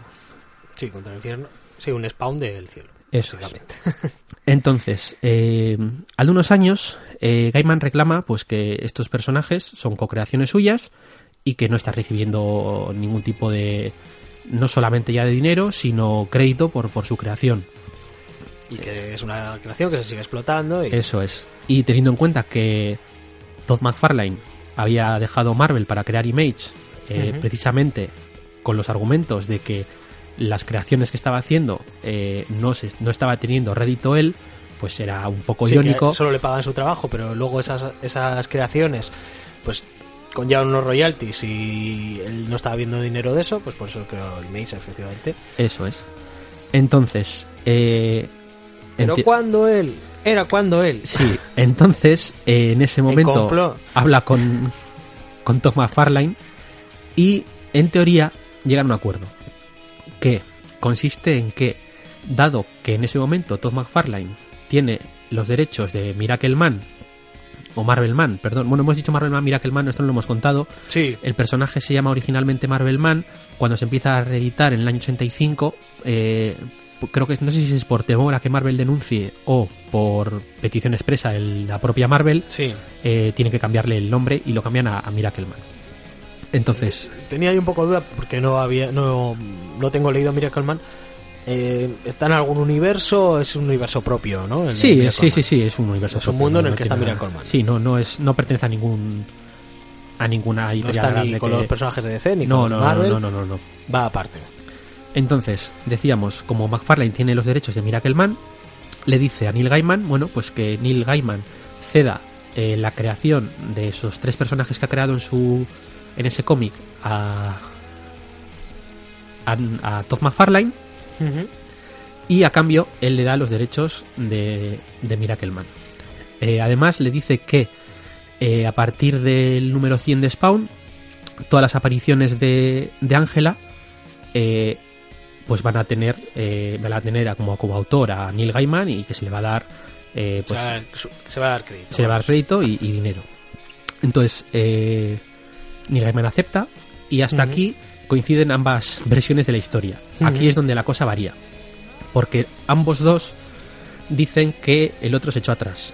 Sí, contra el infierno. Sí, un spawn del cielo. Eso es. Entonces, eh, al de unos años, eh, Gaiman reclama pues que estos personajes son co-creaciones suyas y que no está recibiendo ningún tipo de, no solamente ya de dinero, sino crédito por, por su creación. Y que es una creación que se sigue explotando. Y... Eso es. Y teniendo en cuenta que Todd McFarlane había dejado Marvel para crear Image, eh, precisamente con los argumentos de que las creaciones que estaba haciendo eh, no, se, no estaba teniendo rédito él, pues era un poco Sí, irónico. solo le pagan su trabajo, pero luego esas, esas creaciones, pues conllevan unos royalties y él no estaba viendo dinero de eso, pues por eso creo el Mace, efectivamente. Eso es. Entonces, eh, Pero cuando él, era cuando él. Sí, entonces eh, en ese momento habla con, con Todd McFarlane y en teoría llegan a un acuerdo que consiste en que, dado que en ese momento Todd McFarlane tiene los derechos de Miracle Man o Marvel Man, perdón, bueno, hemos dicho Marvel Man, Miracle Man, esto no lo hemos contado, Sí, el personaje se llama originalmente Marvel Man. Cuando se empieza a reeditar en el año 85, eh, creo que no sé si es por temor a que Marvel denuncie o por petición expresa de la propia Marvel, sí. eh, tiene que cambiarle el nombre y lo cambian a, a Miracle Man. Entonces, Tenía ahí un poco de duda porque no había, no, no tengo leído Miracle Man. Eh, ¿Está en algún universo? Es un universo propio, ¿no? Sí, sí, sí, sí, es un universo. Es un propio, mundo en no- el no que está tiene Miracle nada. Man. Sí, no, no es, no pertenece a ningún a ninguna No editorial está ni con que- los personajes de DC ni no, con no, no, Marvel. no, no, no, no. Va aparte. Entonces, decíamos, como McFarlane tiene los derechos de Miracle Man, le dice a Neil Gaiman, bueno, pues que Neil Gaiman ceda eh, la creación de esos tres personajes que ha creado en su en ese cómic a, a, a Todd McFarlane y a cambio él le da los derechos de, de Miracle Man. Eh, además le dice que eh, a partir del número 100 de Spawn, todas las apariciones de de Ángela eh, pues van a tener eh, van a tener como, como autor a Neil Gaiman y que se le va a dar eh, pues se va a dar crédito. se le va a dar crédito y, y dinero. Entonces, eh, Neil Gaiman acepta y hasta aquí coinciden ambas versiones de la historia. Aquí es donde la cosa varía. Porque ambos dos dicen que el otro se echó atrás.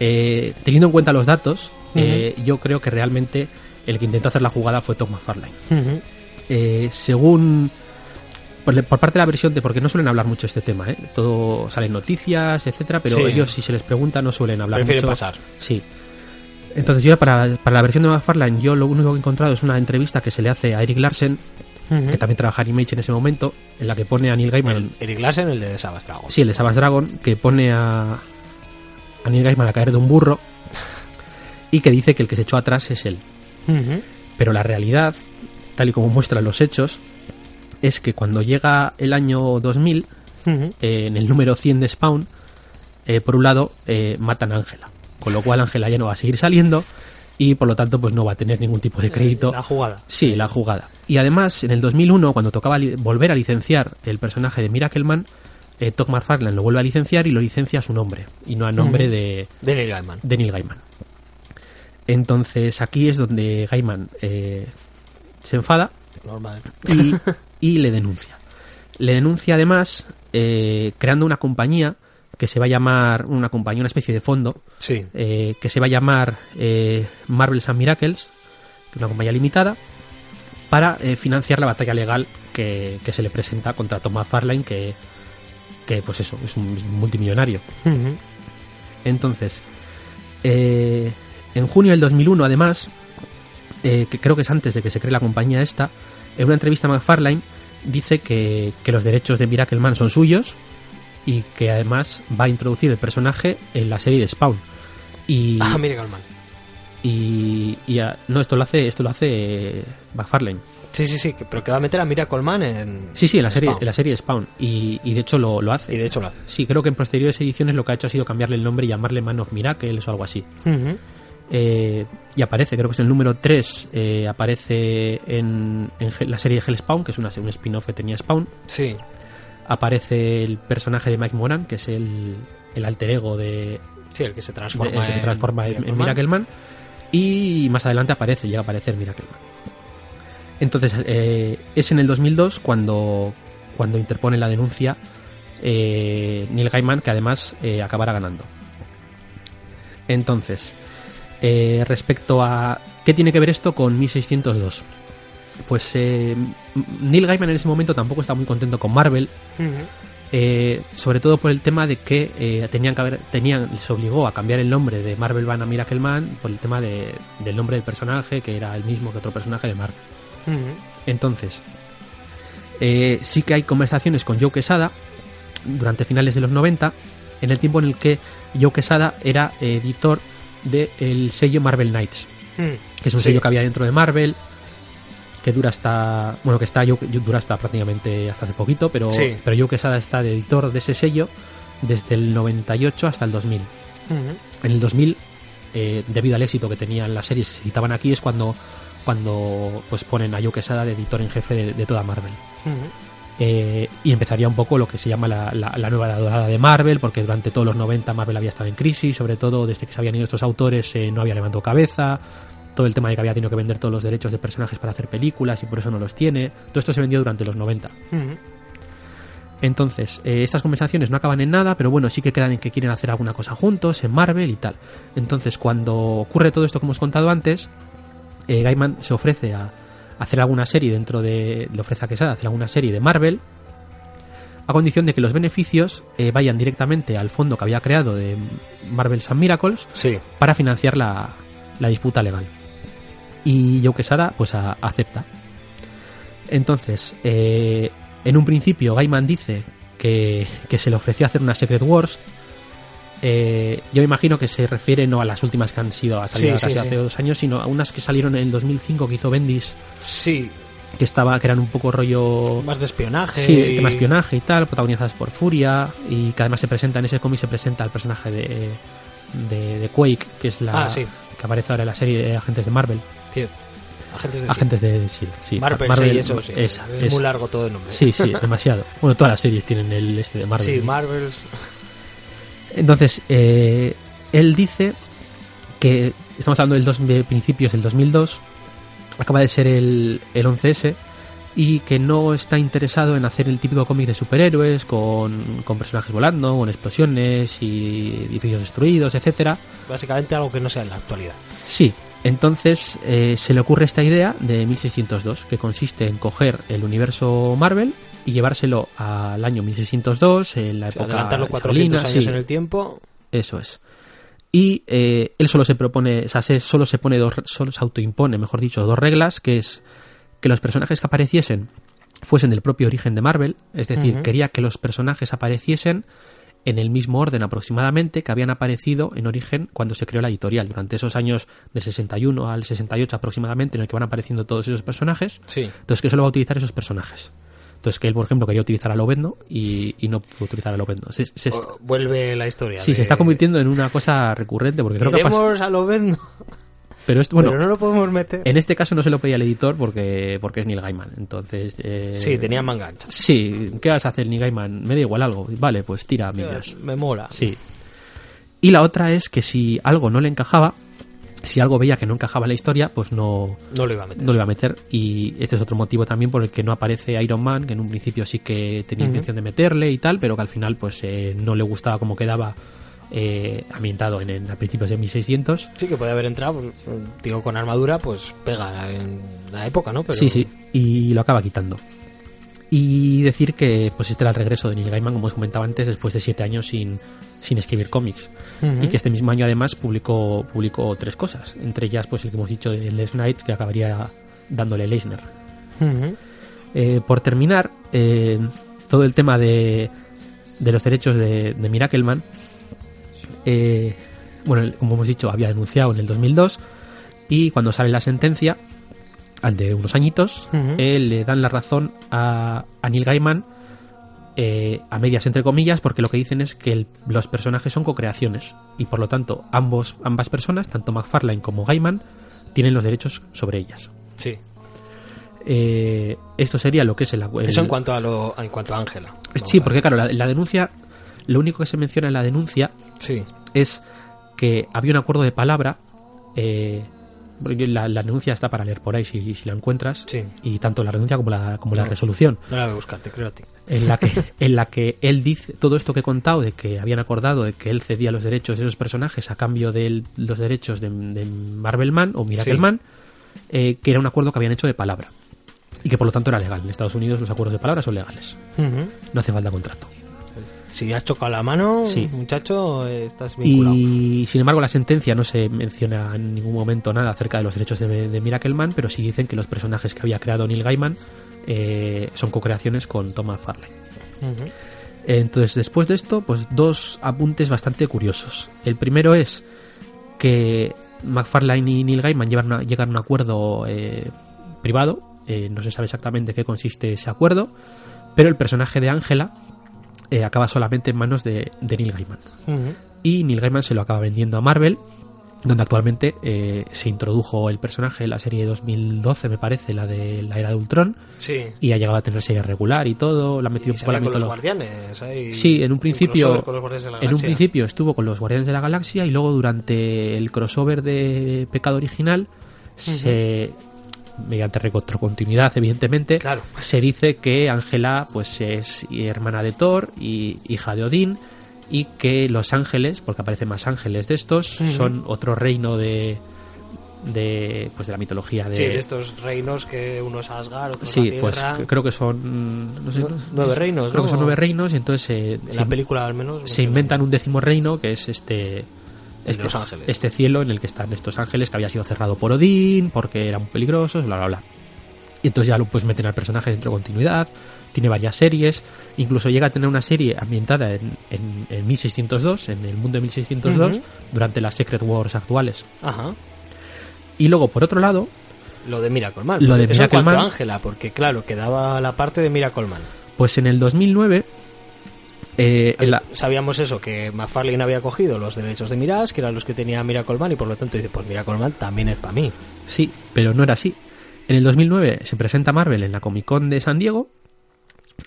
Eh, teniendo en cuenta los datos, eh, yo creo que realmente el que intentó hacer la jugada fue Tom McFarlane. Ujú. Eh, según por, parte de la versión de porque no suelen hablar mucho de este tema, ¿eh? todo salen noticias, etcétera, pero Sí. ellos si se les pregunta no suelen hablar Prefieren mucho. pasar. Sí. Entonces yo para, para la versión de McFarlane yo lo único que he encontrado es una entrevista que se le hace a Eric Larsen, que también trabaja en Image en ese momento, en la que pone a Neil Gaiman, El- Eric Larsen, el de Savage Dragon. sí, el de Savage Dragon, que pone a, a Neil Gaiman a caer de un burro y que dice que el que se echó atrás es él. Pero la realidad, tal y como muestran los hechos, es que cuando llega el año 2000, Ujú. eh, en el número 100 de Spawn, eh, por un lado, eh, matan a Ángela. Con lo cual Ángela ya no va a seguir saliendo y por lo tanto pues no va a tener ningún tipo de crédito. La jugada. Sí, la jugada. Y además, en el 2001, cuando tocaba volver a licenciar el personaje de Miracleman, eh, Todd McFarlane lo vuelve a licenciar y lo licencia a su nombre, y no a nombre de, De Neil Gaiman. de Neil Gaiman. Entonces aquí es donde Gaiman eh, se enfada Normal. y, y le denuncia. Le denuncia además eh, creando una compañía que se va a llamar, una compañía, una especie de fondo, Sí. eh, que se va a llamar eh, Marvels and Miracles, que es una compañía limitada, para eh, financiar la batalla legal que, que se le presenta contra Thomas Farline, que, que pues eso, es un multimillonario. Entonces, eh, en junio del 2001, además, que creo que es antes de que se cree la compañía esta, en una entrevista a McFarlane dice que, que los derechos de Miracle Man son suyos y que además va a introducir el personaje en la serie de Spawn. Y, Ah, mira Gaiman. y, y a- no, esto lo hace, esto lo hace McFarlane. Sí, sí, sí, pero que va a meter a Miracle Man en... Sí, sí, en la serie, Spawn. en la serie de Spawn. Y, y de hecho lo, lo hace. Y de hecho lo hace. Sí, creo que en posteriores ediciones lo que ha hecho ha sido cambiarle el nombre y llamarle Man of Miracles o algo así. Eh, y aparece, creo que es el número 3, eh, aparece en, en Hell- la serie de Hellspawn, que es una, un spin-off que tenía Spawn. Sí. Aparece el personaje de Mike Moran, que es el, el alter ego de, Sí, el que se de- transforma, el que se transforma en, en Miracleman. Y más adelante aparece, llega a aparecer Miracleman. Entonces, eh, es en el 2002 cuando, cuando interpone la denuncia eh, Neil Gaiman, que además eh, acabará ganando. Entonces, respecto a qué tiene que ver esto con 1602, pues eh, Neil Gaiman en ese momento tampoco está muy contento con Marvel, eh, sobre todo por el tema de que eh, tenían que haber, tenían, les obligó a cambiar el nombre de Marvel Van a Miracle Man por el tema de- del nombre del personaje, que era el mismo que otro personaje de Marvel. Entonces, eh, sí que hay conversaciones con Joe Quesada durante finales de los 90, en el tiempo en el que Joe Quesada era editor del sello Marvel Knights, Mm. que es un Sí. sello que había dentro de Marvel, que dura hasta, bueno, que está, Joe- dura hasta prácticamente hasta hace poquito, pero, Sí. pero Joe Quesada está de editor de ese sello desde el 98 hasta el 2000. Ujú. En el 2000, eh, debido al éxito que tenían las series que se citaban aquí, es cuando, cuando pues ponen a Joe Quesada de editor en jefe de, de toda Marvel. Eh, y empezaría un poco lo que se llama la, la- la nueva dorada de Marvel, porque durante todos los 90 Marvel había estado en crisis, sobre todo desde que se habían ido estos autores eh, no había levantado cabeza, todo el tema de que había tenido que vender todos los derechos de personajes para hacer películas y por eso no los tiene, todo esto se vendió durante los 90. Ujú. Entonces, eh, estas conversaciones no acaban en nada, pero bueno, sí que quedan en que quieren hacer alguna cosa juntos, en Marvel y tal. Entonces, cuando ocurre todo esto que hemos contado antes, eh, Gaiman se ofrece a hacer alguna serie dentro de. Le ofrece a Quesada hacer alguna serie de Marvel, a condición de que los beneficios eh, vayan directamente al fondo que había creado de Marvel's and Miracles Sí. para financiar la, la disputa legal. Y Joe Quesada, pues a- acepta. Entonces, eh, en un principio Gaiman dice que, que se le ofreció hacer una Secret Wars. Eh, yo me imagino que se refiere no a las últimas que han sido a salir Sí, casi sí, hace sí. dos años, sino a unas que salieron en el 2005 que hizo Bendis, Sí. que estaba que eran un poco rollo Más de espionaje. Sí, y- tema espionaje y tal, protagonizadas por Furia, y que además se presenta en ese cómic, se presenta el personaje de, de, de Quake, que es la Ah, que aparece ahora en la serie de Agentes de Marvel. Cierto. Agentes de Agentes de S.H.I.E.L.D., sí. Marvel, Marvel, sí, eso sí. esa, es esa. muy largo todo el nombre. Sí, sí, demasiado. Bueno, todas las series tienen el este de Marvel. Sí, Marvels. Entonces, eh, él dice que estamos hablando del dos, de principios del 2002, acaba de ser el, el 11S, y que no está interesado en hacer el típico cómic de superhéroes con, con personajes volando, con explosiones y edificios destruidos, etcétera. Básicamente algo que no sea en la actualidad. Sí, entonces eh, se le ocurre esta idea de 1602, que consiste en coger el universo Marvel y llevárselo al año 1602, en la O sea, época adelantarlo 400 isabelina, años sí. en el tiempo. Eso es. Y eh, él solo se propone, o sea, se- solo se pone dos, solo se autoimpone, mejor dicho, dos reglas, que es que los personajes que apareciesen fuesen del propio origen de Marvel, es decir, quería que los personajes apareciesen en el mismo orden aproximadamente que habían aparecido en origen cuando se creó la editorial, durante esos años del 61 al 68 aproximadamente, en el que van apareciendo todos esos personajes, Sí. entonces que solo va a utilizar esos personajes. Entonces que él, por ejemplo, quería utilizar a Lobezno y, y no pudo utilizar a Lobezno. Se, vuelve la historia. Sí, de- se está convirtiendo en una cosa recurrente porque creo que pasa. A Lobezno, Pero esto, bueno, pero no lo podemos meter. en este caso no se lo pedía el editor porque porque es Neil Gaiman. Entonces, eh, Sí, tenía mangancha. Sí, ¿qué vas a hacer, Neil Gaiman? Me da igual algo. Vale, pues tira millas. Me mola. Sí. Y la otra es que si algo no le encajaba, si algo veía que no encajaba en la historia, pues no, No lo iba a meter. no lo iba a meter. Y este es otro motivo también por el que no aparece Iron Man, que en un principio sí que tenía intención de meterle y tal, pero que al final pues eh, no le gustaba cómo quedaba eh, ambientado en, en a principios de 1600. Sí, que puede haber entrado, pues, tío con armadura, pues pega en la época, ¿no? Pero... Sí, sí, y lo acaba quitando. Y decir que pues este era el regreso de Neil Gaiman, como os comentaba antes, después de siete años sin, sin escribir cómics. Y que este mismo año además publicó, publicó tres coses, entre ellas pues el que hemos dicho de Les Knights, que acabaría dándole Leisner. Eh, por terminar, eh, todo el tema de, de los derechos de, de Miracleman, eh, bueno, como hemos dicho, había denunciado en el 2002 y cuando sale la sentencia, al de unos añitos, eh, le dan la razón a, a Neil Gaiman eh, a medias entre comillas porque lo que dicen es que el- los personajes son co-creaciones y por lo tanto ambos, ambas personas, tanto McFarlane como Gaiman, tienen los derechos sobre ellas. Sí. Eh, esto sería lo que es el, el- Eso en cuanto a lo, en cuanto a Ángela. Sí, porque claro, la, la denuncia, lo único que se menciona en la denuncia Sí. es que había un acuerdo de palabra. eh, la, la denuncia está para leer por ahí si, si la encuentras. Sí. Y tanto la denuncia como la, como la resolución. No la voy a buscar, te creo a ti. En la, que, en la que él dice todo esto que he contado de que habían acordado de que él cedía los derechos de esos personajes a cambio de los derechos de, de Marvel Man o Miracle Sí. Man, eh, que era un acuerdo que habían hecho de palabra. Y que por lo tanto era legal. En Estados Unidos los acuerdos de palabra son legales. No hace falta contrato. Si has chocado la mano, Sí. muchacho, estás vinculado. Y sin embargo, la sentencia no se menciona en ningún momento nada acerca de los derechos de, de Miracle Man, pero sí dicen que los personajes que había creado Neil Gaiman eh, son co-creaciones con McFarlane. Ujú. Entonces, después de esto, pues dos apuntes bastante curiosos. El primero es que McFarlane y Neil Gaiman llegan a un acuerdo eh, privado, eh, no se sabe exactamente qué consiste ese acuerdo, pero el personaje de Ángela eh, acaba solamente en manos de, de Neil Gaiman. Y Neil Gaiman se lo acaba vendiendo a Marvel, donde actualmente eh, se introdujo el personaje en la serie de 2012, me parece, la de la era de Ultron, Sí. y ha llegado a tener serie regular y todo, la ha metido un poco la con los guardianes. ahí, Sí, en un principio, en un principio estuvo con los Guardianes de la Galaxia y luego durante el crossover de Pecado Original se mediante retrocontinuidad evidentemente Claro. se dice que Ángela pues es hermana de Thor y hija de Odín y que los ángeles porque aparecen más ángeles de estos son otro reino de de pues de la mitología de Sí, de estos reinos que uno es Asgard, otro es Sí, la pues Tierra. c- creo que son no sé, Nu- no- nueve reinos, creo ¿no? que son nueve reinos y entonces eh, En se- la película al menos. se inventan un décimo reino que es este este, los ángeles. este cielo en el que están estos ángeles que había sido cerrado por Odín porque eran peligrosos bla bla bla y entonces ya lo pues meten al personaje dentro de continuidad tiene varias series incluso llega a tener una serie ambientada en, en, en 1602 en el mundo de 1602 Ujú. durante las Secret Wars actuales Ajá. y luego por otro lado Lo de Miracle Man. Lo de Miracle Man. Ángela, porque claro, quedaba la parte de Miracle Man. pues en el 2009 eh, en la- Sabíamos eso, que McFarlane había cogido los derechos de Mirage, que eran los que tenía Miracle Man, y por lo tanto dice, pues Miracle Man también es para mí. Sí, pero no era así. En el 2009 se presenta Marvel en la Comic Con de San Diego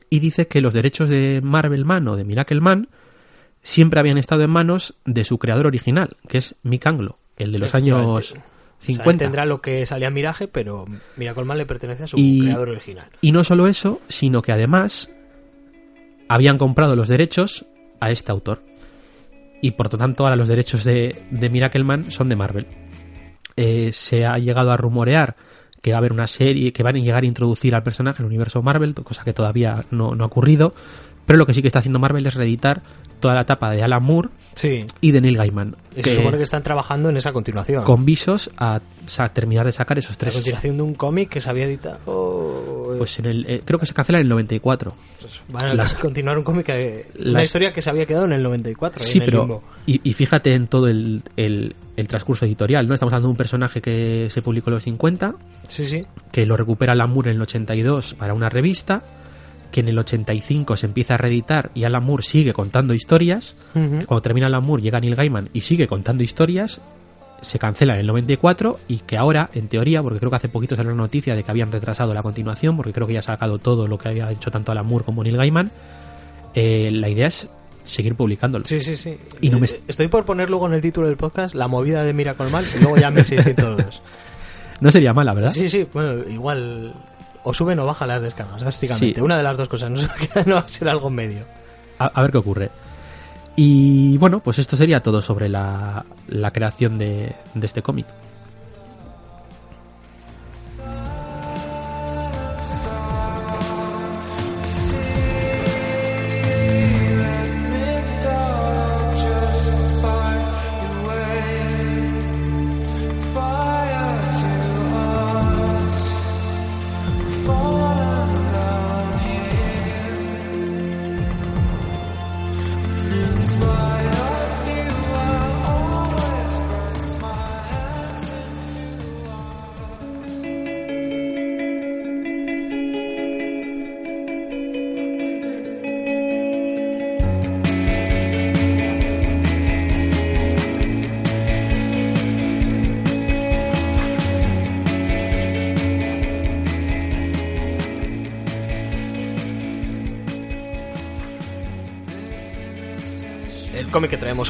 y dice que los derechos de Marvel Man o de Miracle Man siempre habían estado en manos de su creador original, que es Mick Anglo, el de los años Efectivamente. O sea, él 50. tendrá lo que salía Miraje, pero Miracle Man le pertenece a su Y- creador original. Y no solo eso, sino que además habían comprado los derechos a este autor. Y por lo tanto ahora los derechos de, de Miracle Man son de Marvel. Eh, se ha llegado a rumorear que va a haber una serie, que van a llegar a introducir al personaje en el universo Marvel, cosa que todavía no, no ha ocurrido. Pero lo que sí que está haciendo Marvel es reeditar toda la etapa de Alan Moore Sí. y de Neil Gaiman. Y que- se supone que están trabajando en esa continuación. con visos a, sa- terminar de sacar esos la tres. continuación de un cómic que se había editado. Pues en el, eh, creo que se cancela en el 94. Pues van a las- continuar un cómic que. Una historia que se había quedado en el 94. ahí Sí, en el pero. limbo. Y, y fíjate en todo el, el- el transcurso editorial, ¿no? Estamos hablando de un personaje que se publicó en los 50, Sí, sí. que lo recupera Lamour en el 82 para una revista, que en el 85 se empieza a reeditar y Alan Moore sigue contando historias. Cuando termina Alan Moore llega Neil Gaiman y sigue contando historias. Se cancela en el 94 y que ahora, en teoría, porque creo que hace poquito salió la noticia de que habían retrasado la continuación, porque creo que ya ha sacado todo lo que había hecho tanto Alan Moore como Neil Gaiman, eh, la idea es seguir publicándolo. Sí, sí, sí. Y no me- Eh, Estoy por poner luego en el título del podcast la movida de Miracle Man y luego ya 1602. No sería mala, ¿verdad? Sí, sí, bueno, igual o suben o bajan las descargas, drásticamente. Sí. Una de las dos cosas, no, no va a ser algo medio. a, a ver qué ocurre. Y bueno, pues esto sería todo sobre la, la creación de, de este cómic.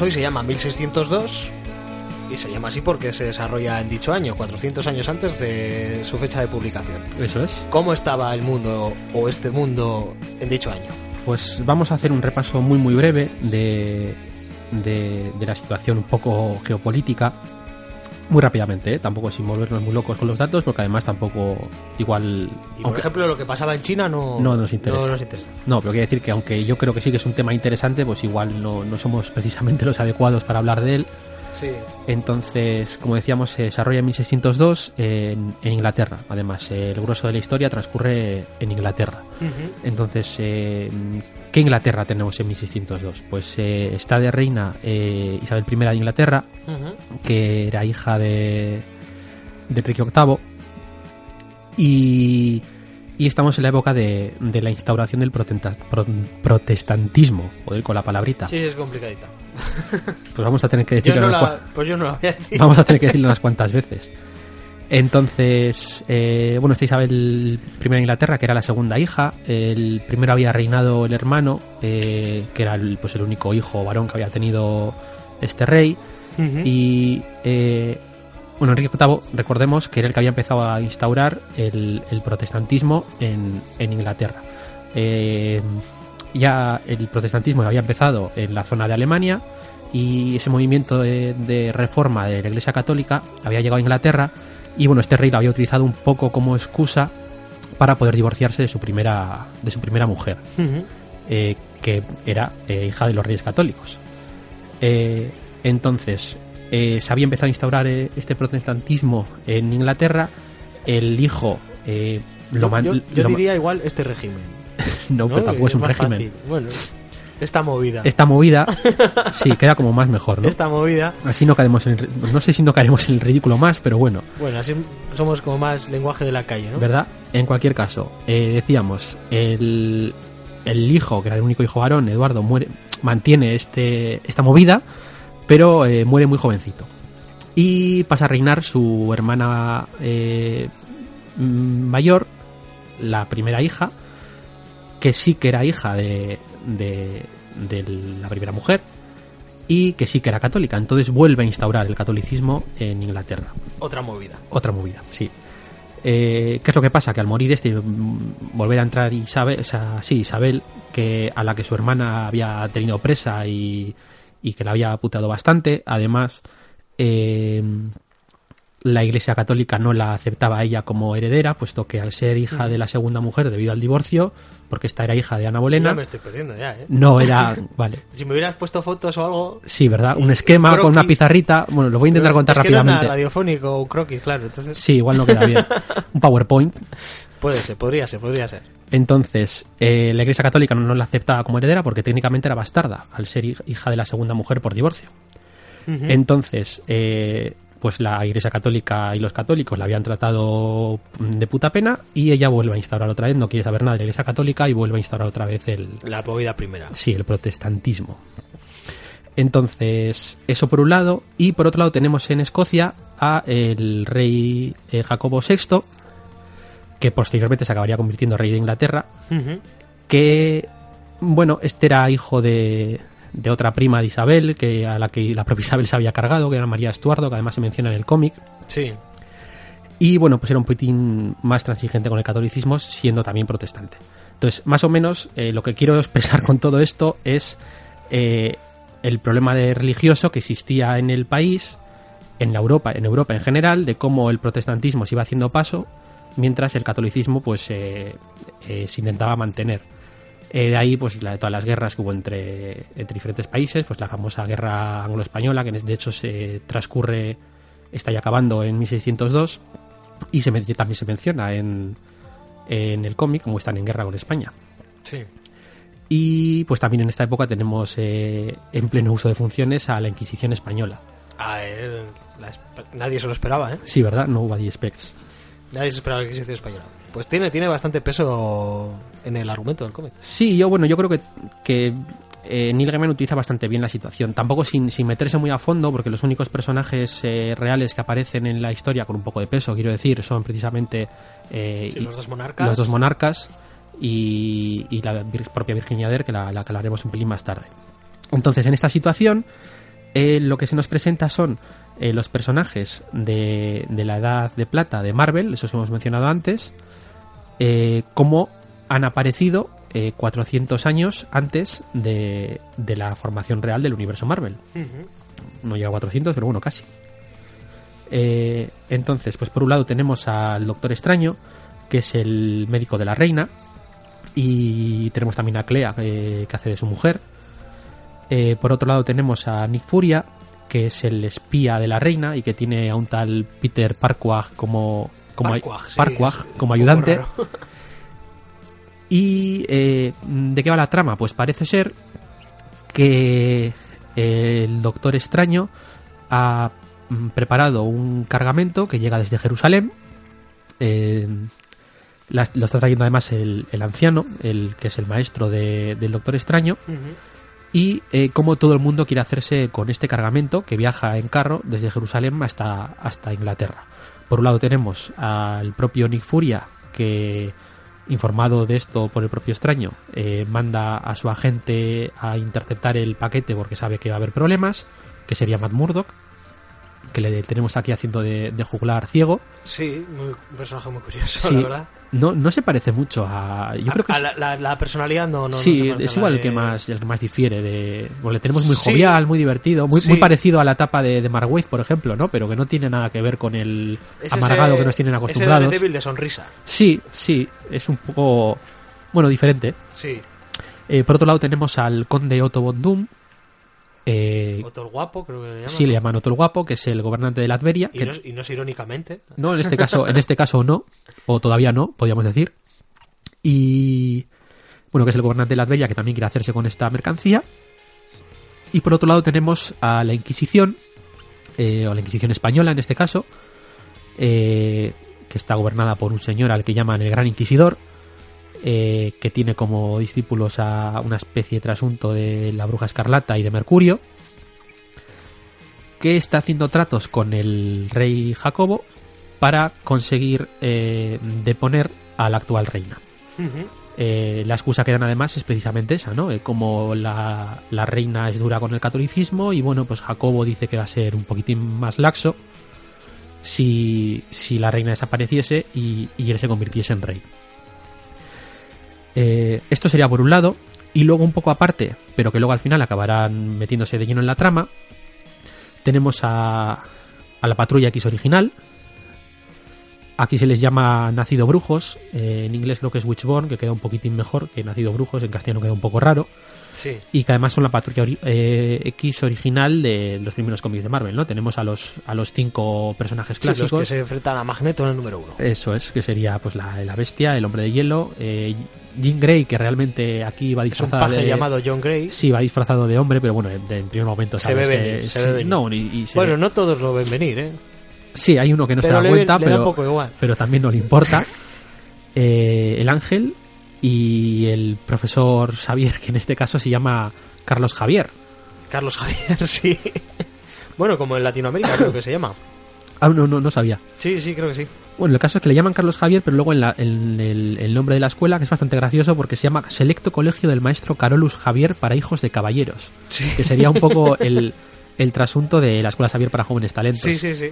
Hoy se llama 1602 y se llama así porque se desarrolla en dicho año, 400 años antes de su fecha de publicación. Eso es. ¿Cómo estaba el mundo o este mundo en dicho año? Pues vamos a hacer un repaso muy muy breve de, de, de la situación un poco geopolítica. Muy rápidamente, ¿eh? tampoco sin volvernos muy locos con los datos, porque además tampoco igual... Y por aunque- ejemplo, lo que pasaba en China no, No nos interesa. no nos interesa. No, pero quiero decir que aunque yo creo que sí que es un tema interesante, pues igual no, no somos precisamente los adecuados para hablar de él. Sí. Entonces, como decíamos, se desarrolla en 1602 en, en Inglaterra. Además, el grueso de la historia transcurre en Inglaterra. Entonces, eh, ¿qué Inglaterra tenemos en 1602? Pues eh, está de reina eh, Isabel I de Inglaterra, que era hija de, de Enrique VIII. Y, y estamos en la época de, de la instauración del protenta- pro- protestantismo, joder, con la palabrita. Sí, es complicadita. Pues vamos a tener que decirlo no unas la, pues yo no la voy a decir. Vamos a tener que decirlo unas cuantas veces. Entonces, eh, bueno, está Isabel I de Inglaterra, que era la segunda hija. El primero había reinado el hermano, eh, que era el, pues el único hijo varón que había tenido este rey. Y eh, bueno, Enrique VIII, recordemos que era el que había empezado a instaurar el, el protestantismo en, en Inglaterra. Ya el protestantismo había empezado en la zona de Alemania y ese movimiento de, de reforma de la Iglesia Católica había llegado a Inglaterra y bueno, este rey lo había utilizado un poco como excusa para poder divorciarse de su primera, de su primera mujer eh, que era eh, hija de los reyes católicos. Eh, entonces, eh, se había empezado a instaurar este protestantismo en Inglaterra. El hijo eh, lo Yo, yo- yo lo diría igual este régimen. no, pero tampoco es un régimen. fácil. Bueno, esta movida. Esta movida, sí, queda como más mejor, ¿no? Esta movida. Así no caemos en el, no sé si no caeremos en el ridículo más, pero bueno, Bueno, así somos como más lenguaje de la calle, ¿no? ¿verdad? En cualquier caso, eh, decíamos, el, el hijo, que era el único hijo varón, Eduardo, muere, mantiene este, esta movida, pero eh, muere muy jovencito. Y pasa a reinar su hermana eh, mayor, la primera hija, que sí que era hija de, de, de la primera mujer y que sí que era católica. Entonces vuelve a instaurar el catolicismo en Inglaterra. Otra movida. Otra movida, sí. Eh, ¿Qué es lo que pasa? Que al morir este, mm, volver a entrar Isabel, o sea, sí, Isabel, que a la que su hermana había tenido presa y, y que la había putado bastante, además, eh, la Iglesia Católica no la aceptaba a ella como heredera, puesto que al ser hija de la segunda mujer debido al divorcio, porque esta era hija de Ana Ya Bolena, me estoy perdiendo ya, ¿eh? no era, vale, Si me hubieras puesto fotos o algo... sí, ¿verdad? Un esquema con una pizarrita, bueno, lo voy a intentar contar es que rápidamente. radiofónico o un croquis, claro. Entonces, Sí, igual no queda bien. Un PowerPoint. puede ser, podría ser, podría ser. Entonces, eh, la Iglesia Católica no, no la aceptaba como heredera porque técnicamente era bastarda, al ser hij- hija de la segunda mujer por divorcio. Entonces, eh, pues la Iglesia Católica y los católicos la habían tratado de puta pena y ella vuelve a instaurar otra vez, no quiere saber nada de la Iglesia Católica y vuelve a instaurar otra vez el, La movida primera. sí, el protestantismo. Entonces, eso por un lado, y por otro lado tenemos en Escocia a el rey eh, Jacobo VI, que posteriormente se acabaría convirtiendo en rey de Inglaterra, que bueno, este era hijo de, de otra prima de Isabel, que a la que la propia Isabel se había cargado, que era María Estuardo, que además se menciona en el cómic. Sí. Y bueno, pues era un poquitín más transigente con el catolicismo, siendo también protestante. Entonces, más o menos, eh, lo que quiero expresar con todo esto es eh, el problema de religioso que existía en el país, en la Europa, en Europa en general, de cómo el protestantismo se iba haciendo paso, mientras el catolicismo, pues, eh, eh, se intentaba mantener. Eh, de ahí, pues, la, todas las guerras que hubo entre, entre diferentes países, pues la famosa guerra anglo-española, que de hecho se transcurre, está ya acabando en 1602, y se, también se menciona en, en el cómic, como están en guerra con España. Sí. Y pues también en esta época tenemos eh, en pleno uso de funciones a la Inquisición española. La esp- nadie se lo esperaba, ¿eh? Sí, ¿verdad? No hubo specs. Nadie se esperaba la Inquisición española. Pues tiene, tiene bastante peso en el argumento del cómic. Sí, yo bueno, yo creo que, que eh, Neil Gaiman utiliza bastante bien la situación. Tampoco sin, sin meterse muy a fondo, porque los únicos personajes eh, reales que aparecen en la historia con un poco de peso, quiero decir, son precisamente eh, Sí, los dos monarcas. los dos monarcas y, y la vir- propia Virginia Dare, que la, la que un pelín más tarde. Entonces, en esta situación, eh, lo que se nos presenta son eh, los personajes de, de la Edad de Plata de Marvel, esos hemos mencionado antes, eh, cómo han aparecido eh, 400 años antes de, de la formación real del universo Marvel. No llega a 400, pero bueno, casi. Eh, entonces, pues por un lado tenemos al Doctor Extraño, que es el médico de la reina, y tenemos también a Clea, eh, que hace de su mujer. Eh, por otro lado tenemos a Nick Furia, que es el espía de la reina y que tiene a un tal Peter Parquag como, como, Parquag, sí, Parquag como ayudante. ¿Y eh, de qué va la trama? Pues parece ser que el Doctor Extraño ha mm, preparado un cargamento que llega desde Jerusalén. Eh, lo está trayendo además el, el anciano, el que es el maestro de- del Doctor Extraño. Y eh, como todo el mundo quiere hacerse con este cargamento que viaja en carro desde Jerusalén hasta, hasta Inglaterra. Por un lado tenemos al propio Nick Furia, que informado de esto por el propio extraño, eh, manda a su agente a interceptar el paquete porque sabe que va a haber problemas, que sería Matt Murdock, que le tenemos aquí haciendo de, de juglar ciego. Sí, muy- un personaje muy curioso, Sí, la verdad. No, no se parece mucho a... Yo creo que A- es- la, la- la personalidad no, no sí, es igual el que más el que más difiere de bueno, le tenemos muy Sí. jovial muy divertido muy, Sí. muy parecido a la etapa de, de Mark Waid, por ejemplo no pero que no tiene nada que ver con el Es amargado ese- que nos tienen acostumbrados débil de sonrisa. sí sí es un poco bueno diferente Sí. Eh, por otro lado tenemos al conde Otto von Doom eh, Otto el guapo, creo que le llaman. sí le llaman Otto el guapo que es el gobernante de Latveria Y que- no, y no es irónicamente. no, en este caso, en este caso no, o todavía no, podríamos decir. Y bueno, que es el gobernante de Latveria que también quiere hacerse con esta mercancía. Y por otro lado tenemos a la Inquisición, eh, o la Inquisición española en este caso, eh, que está gobernada por un señor al que llaman el Gran Inquisidor, eh, que tiene como discípulos a una especie de trasunto de la Bruja Escarlata y de Mercurio, que está haciendo tratos con el rey Jacobo para conseguir eh, deponer a la actual reina. Eh, la excusa que dan además es precisamente esa, ¿no? Eh, como la, la reina es dura con el catolicismo y bueno, pues Jacobo dice que va a ser un poquitín más laxo si, si la reina desapareciese y, y él se convirtiese en rey. Eh, esto sería por un lado, y luego un poco aparte, pero que luego al final acabarán metiéndose de lleno en la trama, tenemos a, la patrulla X original. Aquí se les llama Nacido Brujos. eh, en inglés creo que es Witchborn, que queda un poquitín mejor que Nacido Brujos. En castellano queda un poco raro. Sí. Y que además son la patrulla ori- eh, X original de los primeros cómics de Marvel, ¿no? Tenemos a los, a los cinco personajes Sí, los clásicos. que se enfrentan a Magneto en el número uno. Eso es, que sería pues la, la bestia, el hombre de hielo, eh, Jean Grey, que realmente aquí va Es un paje de... llamado John Gray. Sí, va disfrazado de hombre, pero bueno, en, en primer momento Se sabes ve que venir, se sí, ve venir. no, y, y se Bueno, ve- no todos lo ven venir, ¿eh? sí, hay uno que no se pero da le, cuenta, le da pero, un poco igual. pero también no le importa. Eh, el ángel y el profesor Xavier, que en este caso se llama Carlos Javier. Carlos Javier, sí. bueno, como en Latinoamérica creo que se llama. Ah, no, no, no sabía. Sí, sí, creo que sí. Bueno, el caso es que le llaman Carlos Javier, pero luego en, la- en el, el nombre de la escuela, que es bastante gracioso, porque se llama Selecto Colegio del Maestro Carolus Javier para Hijos de Caballeros. Sí. Que sería un poco el, el trasunto de la Escuela Xavier para Jóvenes Talentos. Sí, sí, sí.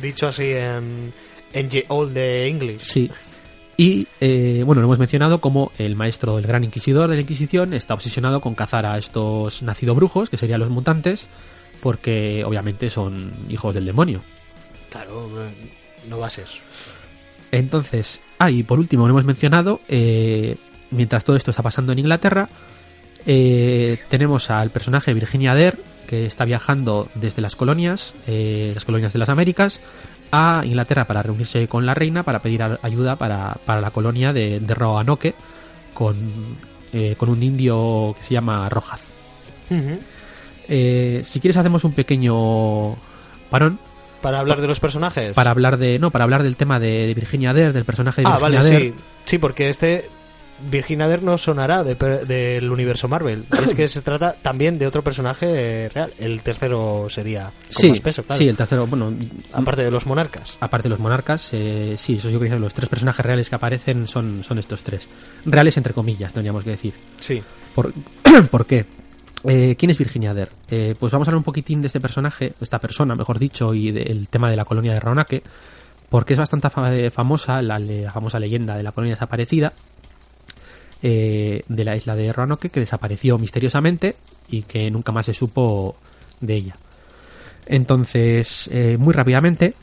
Dicho así en, en Ye Old English. Sí. Y eh, bueno, lo hemos mencionado como el maestro, el gran inquisidor de la Inquisición, está obsesionado con cazar a estos nacido brujos, que serían los mutantes, porque obviamente son hijos del demonio. Claro, eh, no va a ser. Entonces, ah, y por último, lo hemos mencionado, eh, mientras todo esto está pasando en Inglaterra, eh, tenemos al personaje Virginia Dare, que está viajando desde las colonias, eh, las colonias de las Américas, a Inglaterra para reunirse con la reina para pedir ayuda para, para la colonia de, de Roanoke con, eh, con un indio que se llama Rojas. Eh, si quieres hacemos un pequeño parón Para hablar de los personajes. para hablar de no para hablar del tema de, de Virginia Dare del personaje de Ah, Virginia vale, Dare sí. Sí, porque este Virginia Dare no sonará de del universo Marvel. Y es que se trata también de otro personaje real. El tercero sería con sí, más peso, claro. sí, el tercero, bueno, Aparte de los monarcas. aparte de los monarcas, eh, sí, eso yo creo que los tres personajes reales que aparecen son, son estos tres. Reales entre comillas, tendríamos que decir. Sí. ¿Por, ¿Por qué? Eh, ¿Quién es Virginia Dare? Eh, pues vamos a hablar un poquitín de este personaje, esta persona, mejor dicho, y del tema de la colonia de Roanoke, porque es bastante fa- eh, famosa, la, la famosa leyenda de la colonia desaparecida eh, de la isla de Roanoke, que desapareció misteriosamente y que nunca más se supo de ella. Entonces, eh, muy rápidamente,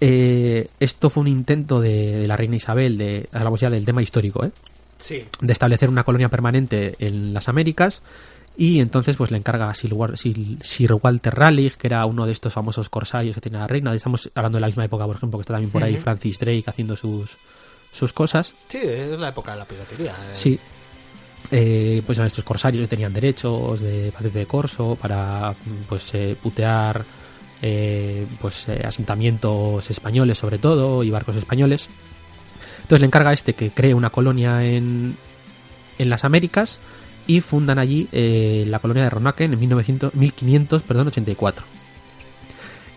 eh, esto fue un intento de, de la reina Isabel, de, hablamos ya del tema histórico, ¿eh? Sí. de establecer una colonia permanente en las Américas y entonces pues le encarga a Sir, Wa- Sir- Sir Walter Raleigh, que era uno de estos famosos corsarios que tenía la reina. Estamos hablando de la misma época, por ejemplo, que está también por ahí. Francis Drake haciendo sus, sus cosas. Sí, es la época de la piratería. eh. Sí. Eh, pues eran estos corsarios que tenían derechos de patente de corso para pues eh, putear eh, pues asentamientos españoles sobre todo y barcos españoles entonces le encarga a este que cree una colonia en, en las Américas y fundan allí la colonia de Roanoke en 1900, 1500, perdón, 84.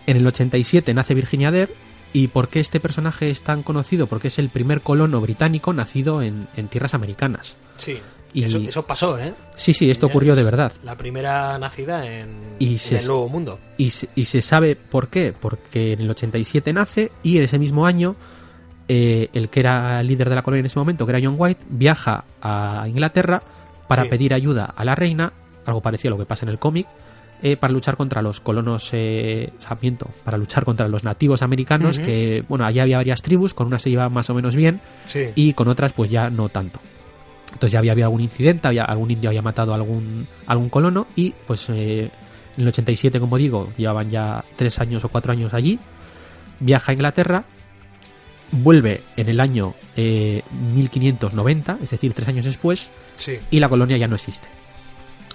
En el 87 nace Virginia Dare y ¿por qué este personaje es tan conocido? Porque es el primer colono británico nacido en, en tierras americanas. Sí. Y- Eso, eso pasó, ¿eh? Sí, sí, esto Ella ocurrió es de verdad. La primera nacida en, Y en se- el Nuevo Mundo. Y se, y se sabe por qué, porque en el 87 nace y en ese mismo año eh, el que era líder de la colonia en ese momento, que era John White, viaja a Inglaterra para Sí. pedir ayuda a la reina, algo parecido a lo que pasa en el cómic, eh, para luchar contra los colonos, eh, miento, para luchar contra los nativos americanos, que, bueno, allá había varias tribus, con unas se llevaban más o menos bien Sí. y con otras pues ya no tanto. Entonces ya había habido algún incidente, había, algún indio había matado a algún, algún colono y pues eh, en el 87, como digo, llevaban ya tres años o cuatro años allí, viaja a Inglaterra, vuelve en el año eh, 1590, es decir, tres años después, sí. y la colonia ya no existe.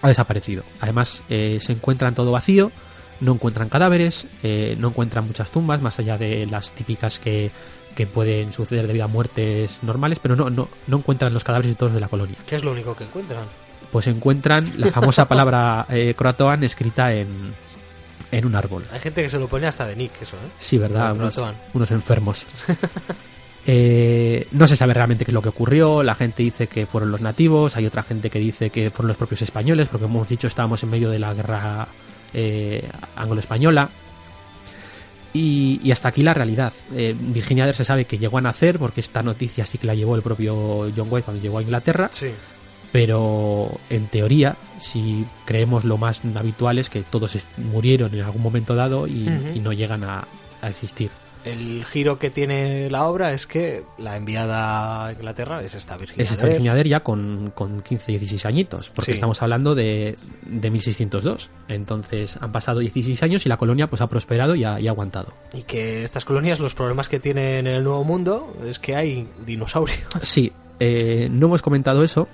Ha desaparecido. Además, eh, se encuentran todo vacío, no encuentran cadáveres, eh, no encuentran muchas tumbas, más allá de las típicas que, que pueden suceder debido a muertes normales, pero no, no, no encuentran los cadáveres de todos de la colonia. ¿Qué es lo único que encuentran? Pues encuentran la famosa palabra eh, croatoan escrita en, en un árbol. Hay gente que se lo pone hasta de Nick, eso, ¿eh? Sí, ¿verdad? Unos, unos enfermos. Eh, no se sabe realmente qué es lo que ocurrió. La gente dice que fueron los nativos. Hay otra gente que dice que fueron los propios españoles, porque como hemos dicho, estábamos en medio de la guerra eh, anglo-española. Y, y hasta aquí la realidad. Eh, Virginia Dare se sabe que llegó a nacer, porque esta noticia sí que la llevó el propio John White cuando llegó a Inglaterra. Sí. Pero en teoría, si creemos lo más habitual es que todos murieron en algún momento dado y, no llegan a- a existir. El giro que tiene la obra es que la enviada a Inglaterra es esta Virginia. Es esta. Virginia Dare ya con, con 15, 16 añitos, porque Sí. estamos hablando de, de 1602. Entonces han pasado 16 años y la colonia pues ha prosperado y ha, y ha aguantado. Y que estas colonias, los problemas que tienen en el Nuevo Mundo es que hay dinosaurios. Sí, eh, no hemos comentado eso,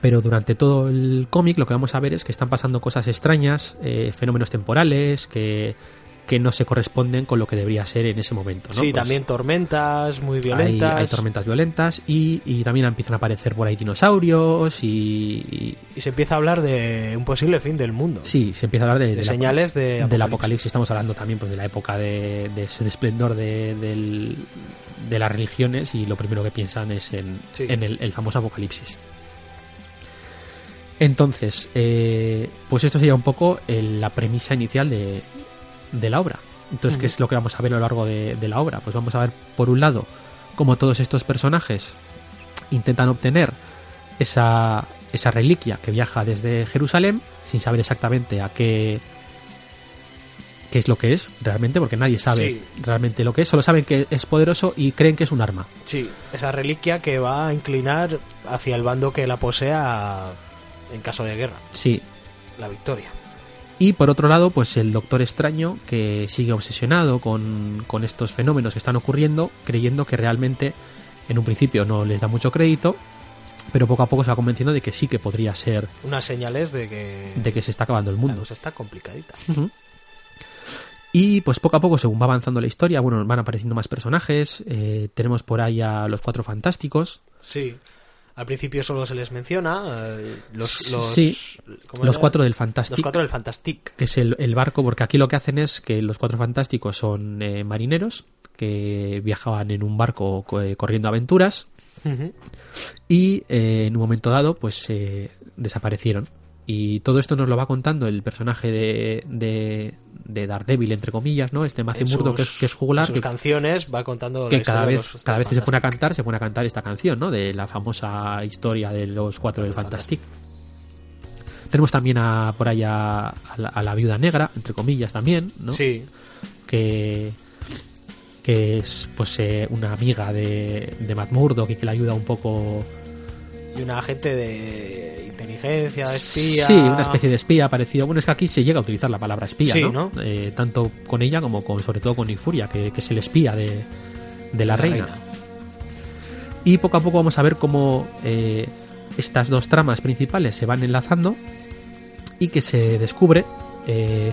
pero durante todo el cómic lo que vamos a ver es que están pasando cosas extrañas, eh, fenómenos temporales que, que no se corresponden con lo que debería ser en ese momento. ¿no? sí, Pues también tormentas muy violentas. hay tormentas violentas y, y también empiezan a aparecer por ahí dinosaurios y, y- Y se empieza a hablar de un posible fin del mundo. sí, se empieza a hablar de, De de la- señales de del apocalipsis. Estamos hablando también pues, de la época de, de ese esplendor de, del- de las religiones y lo primero que piensan es en, Sí. en el, el famoso apocalipsis. Entonces, eh, pues esto sería un poco el- la premisa inicial de, de la obra. Entonces, ¿qué es lo que vamos a ver a lo largo de, de la obra? Pues vamos a ver, por un lado, cómo todos estos personajes intentan obtener esa, esa reliquia que viaja desde Jerusalén, sin saber exactamente a qué, qué es lo que es realmente, porque nadie sabe Sí. realmente lo que es, solo saben que es poderoso y creen que es un arma. Sí, esa reliquia que va a inclinar hacia el bando que la posea en caso de guerra, Sí. la victoria. Y por otro lado, pues el Doctor Extraño, que sigue obsesionado con, con estos fenómenos que están ocurriendo, creyendo que realmente en un principio no les da mucho crédito, pero poco a poco se va convenciendo de que sí que podría ser, Unas señales de que de que se está acabando el mundo. cosa está complicadita. Y pues poco a poco, según va avanzando la historia, bueno, van apareciendo más personajes. eh, tenemos por ahí a los cuatro fantásticos. Sí. Al principio solo se les menciona eh, los, los, Sí, ¿cómo Los cuatro del Los Fantastic, cuatro del Fantastic. que es el, el barco, porque aquí lo que hacen es que los cuatro fantásticos son eh, marineros que viajaban en un barco co- eh, corriendo aventuras. Y eh, en un momento dado pues eh, desaparecieron. Y todo esto nos lo va contando el personaje de, de, de Daredevil, entre comillas, ¿no? Este Matthew Murdock que es, que es jugular, en sus que, canciones va contando la que historia cada de vez, los- cada vez que se pone a cantar, se pone a cantar esta canción, ¿no? De la famosa historia de los cuatro del Fantastic. Tenemos también a, por ahí a, a la, a la viuda negra, entre comillas también, ¿no? Sí, que que es pues eh, una amiga de, de Matt Murdock y que le ayuda un poco y una agente de inteligencia, espía. sí una especie de espía parecido bueno es que aquí se llega a utilizar la palabra espía Sí, ¿no? ¿no? Eh, tanto con ella como con sobre todo con Nick Furia que, que es el espía de, de la, reina. y poco a poco vamos a ver cómo eh, estas dos tramas principales se van enlazando y que se descubre eh,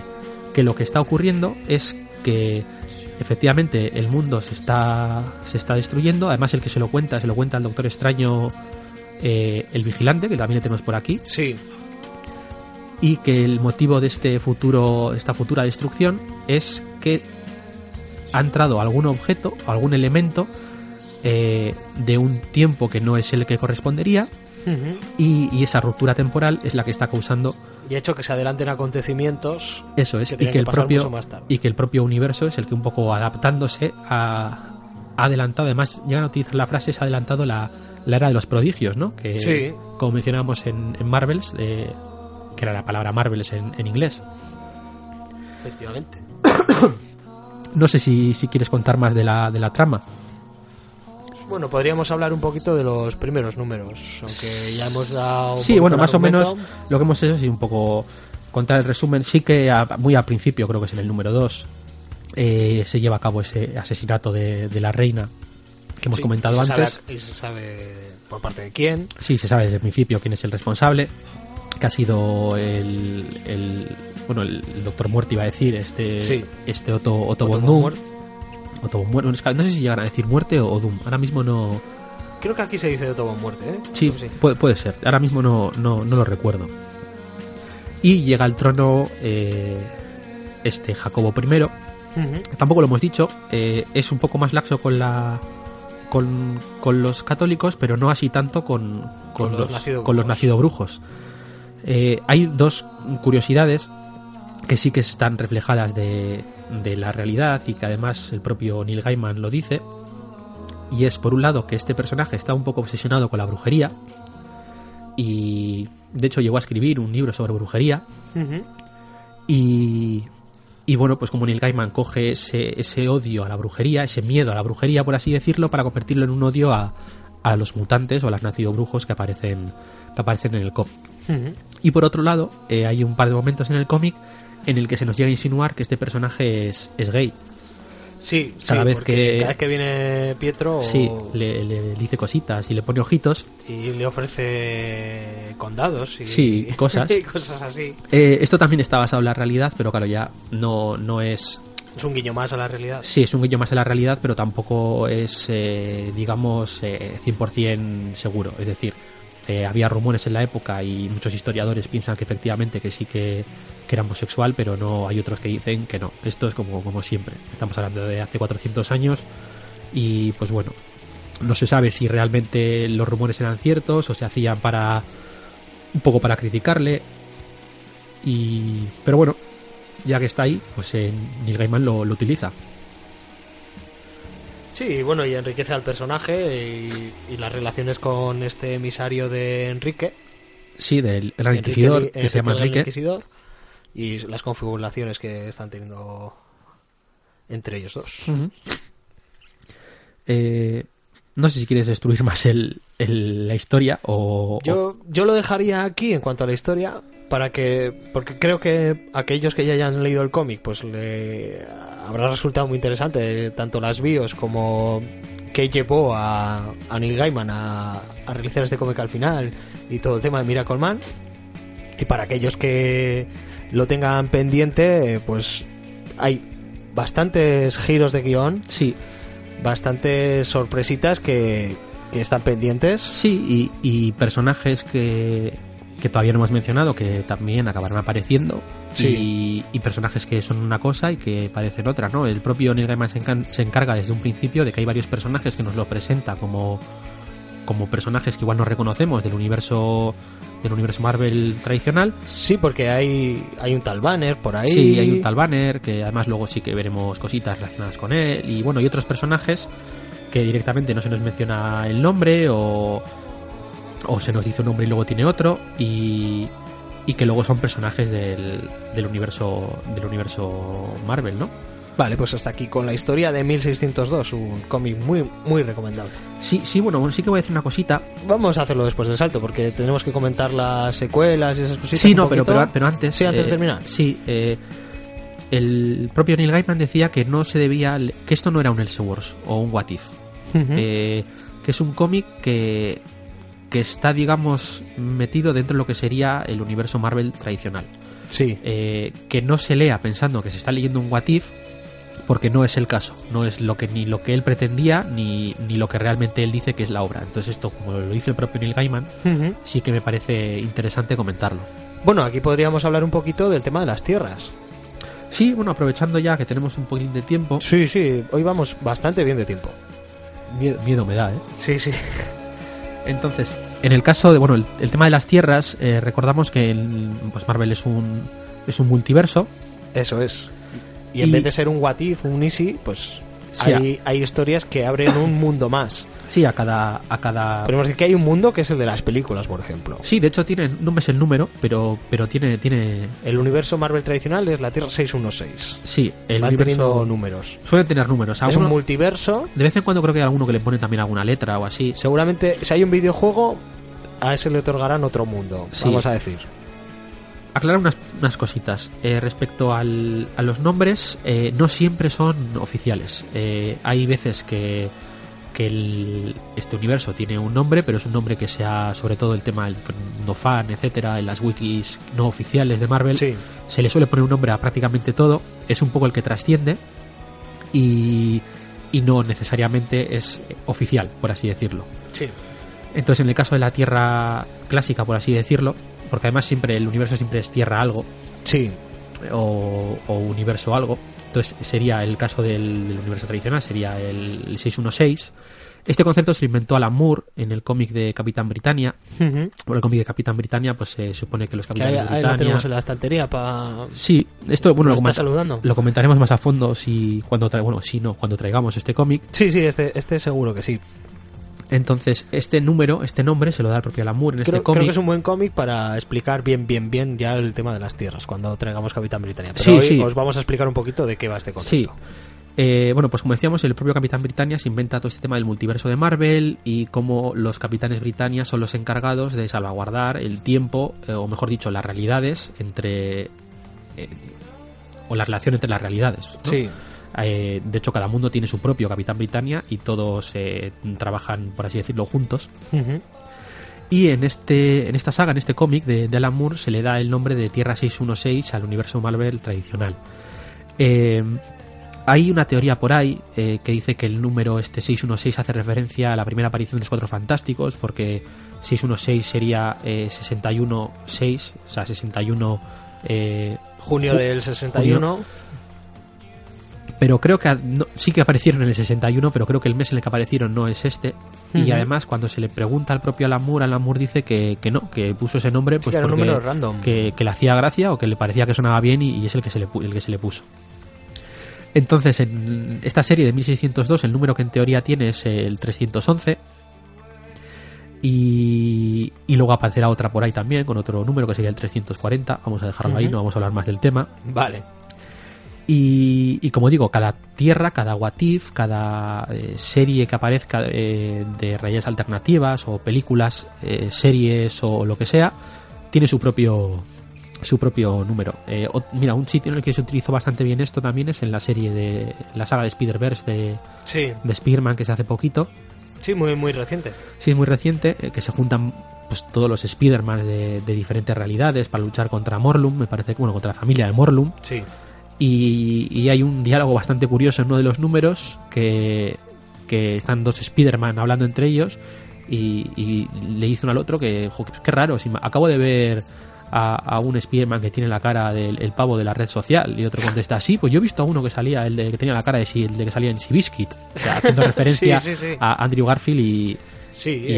que lo que está ocurriendo es que efectivamente el mundo se está se está destruyendo además el que se lo cuenta se lo cuenta el Doctor Extraño eh, el vigilante que también le tenemos por aquí Sí, y que el motivo de este futuro esta futura destrucción es que ha entrado algún objeto algún elemento eh, de un tiempo que no es el que correspondería y, y esa ruptura temporal es la que está causando y ha hecho que se adelanten acontecimientos. eso es Que y que que el propio mucho más tarde. y que el propio universo es el que un poco adaptándose ha adelantado además llegan a utilizar la frase se ha adelantado la, la era de los prodigios no que Sí. como mencionábamos en, en Marvels eh, que era la palabra Marvels en, en inglés Efectivamente. no sé si, si quieres contar más de la, de la trama Bueno, podríamos hablar un poquito de los primeros números, aunque ya hemos dado. un Sí, bueno, más o menos lo que hemos hecho es un poco contar el resumen. Sí que a- muy al principio, creo que es en el número 2, se lleva a cabo ese asesinato de, de la reina que hemos Sí, comentado y se antes. sabe- y se sabe por parte de quién. Sí, se sabe desde el principio quién es el responsable, que ha sido el, el- bueno, el, doctor Muerte iba a decir, este, Sí. este Otto, Otto, Otto von von Doom. Otto von Muerte. No sé si llegan a decir muerte o, o Doom. Ahora mismo no. Creo que aquí se dice de todo muerte, ¿eh? Sí, Puede, puede ser. Ahora mismo no, no, no lo recuerdo. Y llega al trono eh, este Jacobo I. Tampoco lo hemos dicho. eh, es un poco más laxo con la con, con los católicos, pero no así tanto con, con, Con los los, nacido con los brujos. nacido brujos. Eh, hay dos curiosidades que sí que están reflejadas de, de la realidad y que además el propio Neil Gaiman lo dice. Y es por un lado que este personaje está un poco obsesionado con la brujería y de hecho llegó a escribir un libro sobre brujería y, y bueno, pues como Neil Gaiman coge ese, ese odio a la brujería, ese miedo a la brujería, por así decirlo, para convertirlo en un odio a, a los mutantes o a los nacido brujos que aparecen, que aparecen en el cómic. Y por otro lado, eh, hay un par de momentos en el cómic en el que se nos llega a insinuar que este personaje es, es gay. Sí, Cada sí, vez que- cada vez que viene Pietro Sí, le, le dice cositas y le pone ojitos. y le ofrece condados y Sí, cosas. y cosas así. Eh, esto también está basado en la realidad, pero claro, ya no, no es Es un guiño más a la realidad. Sí, es un guiño más de la realidad, pero tampoco es, eh, digamos, eh, 100% seguro. Es decir, eh, había rumores en la época y muchos historiadores piensan que efectivamente que sí que, que era homosexual, pero no hay otros que dicen que no. Esto es como, como siempre. Estamos hablando de hace 400 años y pues bueno, no se sabe si realmente los rumores eran ciertos o se hacían para un poco para criticarle. Y pero bueno, ya que está ahí, pues eh, Neil Gaiman lo, lo utiliza. Sí, bueno, y enriquece al personaje y, y las relaciones con este emisario de Enrique. Sí, del el Inquisidor, que se llama Enrique. Y las configuraciones que están teniendo entre ellos dos. Eh, no sé si quieres destruir más el, el- la historia o... Yo, yo lo dejaría aquí en cuanto a la historia para que porque creo que aquellos que ya hayan leído el cómic pues le habrá resultado muy interesante tanto las bios como que llevó a, a Neil Gaiman a, a realizar este cómic al final y todo el tema de Miracle Man y para aquellos que lo tengan pendiente eh, pues hay bastantes giros de guion Sí, bastantes sorpresitas que, que están pendientes sí, y, y personajes que, que todavía no hemos mencionado que también acabarán apareciendo. Sí. Y, y personajes que son una cosa y que parecen otra, ¿no? El propio Neil Gaiman se encarga desde un principio de que hay varios personajes que nos lo presenta como como personajes que igual no reconocemos del universo del universo Marvel tradicional. Sí, porque hay, hay un tal Banner por ahí. Sí, hay un tal Banner, que además luego sí que veremos cositas relacionadas con él. Y bueno, y otros personajes que directamente no se nos menciona el nombre o, o se nos dice un nombre y luego tiene otro. Y, y que luego son personajes del, del universo del universo Marvel, ¿no? Vale, pues hasta aquí con la historia de 1602, un cómic muy, muy recomendable. Sí, sí, bueno, sí que voy a decir una cosita. Vamos a hacerlo después del salto, porque tenemos que comentar las secuelas y esas cositas. Sí, no, pero, pero, pero antes. Sí, antes eh, de terminar. Sí, eh, el propio Neil Gaiman decía que no se debía. que esto no era un Elseworlds o un What If. Eh, que es un cómic que, que está, digamos, metido dentro de lo que sería el universo Marvel tradicional. sí. Eh, que no se lea pensando que se está leyendo un What If, porque no es el caso. No es lo que ni lo que él pretendía, ni, ni lo que realmente él dice que es la obra. Entonces, esto, como lo dice el propio Neil Gaiman, sí que me parece interesante comentarlo. Bueno, aquí podríamos hablar un poquito del tema de las tierras. Sí, bueno, aprovechando ya que tenemos un poquín de tiempo, Sí, sí, hoy vamos bastante bien de tiempo. miedo, miedo me da, ¿eh? Sí, sí. Entonces, en el caso de, bueno, el, el tema de las tierras, eh, recordamos que el- pues Marvel es un, es un multiverso. Eso es. Y, Y- en vez de ser un what if, un easy, pues Sí, hay, hay historias que abren un mundo más. Sí, a cada, a cada. Podemos decir que hay un mundo que es el de las películas, por ejemplo. Sí, de hecho tiene, no me sé el número, pero, pero tiene, tiene, El universo Marvel tradicional es la Tierra 616. sí, el Van universo números. suelen tener números. Es un Alguno- multiverso. de vez en cuando creo que hay alguno que le pone también alguna letra o así. Seguramente, si hay un videojuego, a ese le otorgarán otro mundo, Sí. vamos a decir. Aclarar unas, unas cositas. Eh, respecto al- a los nombres, eh, no siempre son oficiales. Eh, hay veces que, que el- este universo tiene un nombre, pero es un nombre que sea, sobre todo el tema del no fan, etcétera, en las wikis no oficiales de Marvel, Sí. se le suele poner un nombre a prácticamente todo. Es un poco el que trasciende y, y no necesariamente es oficial, por así decirlo. Sí. Entonces, en el caso de la Tierra clásica, por así decirlo, porque además siempre el universo siempre es Tierra algo Sí. o, o universo algo, entonces sería el caso del, del universo tradicional, sería el, el 616. Este concepto se inventó Alan Moore en el cómic de Capitán Britannia. Ujú. Por el cómic de Capitán Britannia, pues se supone que los Que capitanes ahí lo Britannia. tenemos en la estantería para... Sí, esto bueno ¿Lo lo, está comenta- saludando? lo comentaremos más a fondo si cuando tra- bueno si no cuando traigamos este cómic. Sí, sí, este, este seguro que sí. Entonces este número, este nombre se lo da el propio Alan Moore en Creo, este creo cómic. que es un buen cómic para explicar bien, bien, bien ya el tema de las tierras cuando traigamos Capitán Britannia. Pero Sí, hoy sí. os vamos a explicar un poquito de qué va este Sí. concepto. Eh, bueno, pues como decíamos, el propio Capitán Britannia se inventa todo este tema del multiverso de Marvel y cómo los Capitanes Britannia son los encargados de salvaguardar el tiempo, eh, o mejor dicho, las realidades entre. eh, o la relación entre las realidades. ¿no? Sí. Eh, de hecho, cada mundo tiene su propio Capitán Britannia y todos eh, trabajan, por así decirlo, juntos. Y en este en esta saga, en este cómic de, de Alan Moore, se le da el nombre de Tierra 616 al universo Marvel tradicional. Eh, hay una teoría por ahí eh, que dice que el número este 616 hace referencia a la primera aparición de los Cuatro Fantásticos, porque 616 sería eh, 61-6, o sea, 61... eh, Junio Ju- del 61. Pero creo que no- sí que aparecieron en el 61, pero creo que el mes en el que aparecieron no es este. Y además, cuando se le pregunta al propio Alan Moore, Alan Moore dice que, que no, que puso ese nombre pues era un porque random. que, que le hacía gracia o que le parecía que sonaba bien y, y es el que, se le, el que se le puso. Entonces, en esta serie de 1602, el número que en teoría tiene es el 311. Y, y luego aparecerá otra por ahí también, con otro número que sería el 340. Vamos a dejarlo ahí, no vamos a hablar más del tema. Vale. Y, y como digo, cada tierra, cada what if, cada eh, serie que aparezca eh, de realidades alternativas o películas, eh, series o lo que sea, tiene su propio su propio número. Eh, o- mira, un sitio en el que se utilizó bastante bien esto también es en la serie de la saga de Spider-Verse de, Sí. de Spider-Man que se hace poquito. Sí, muy, muy reciente. Sí, es muy reciente, eh, que se juntan pues todos los Spider-Man de, de diferentes realidades para luchar contra Morlun, me parece que bueno, contra la familia de Morlun. Sí. Y, y hay un diálogo bastante curioso en uno de los números que, que están dos Spider-Man hablando entre ellos y, y le dice uno al otro que, jo, qué raro, si acabo de ver a, a un Spider-Man que tiene la cara del el pavo de la red social y otro contesta, sí, pues yo he visto a uno que salía, el de, que tenía la cara de, Si- el de que salía en Seabiscuit, o sea, haciendo referencia Sí, sí, sí. a Andrew Garfield y,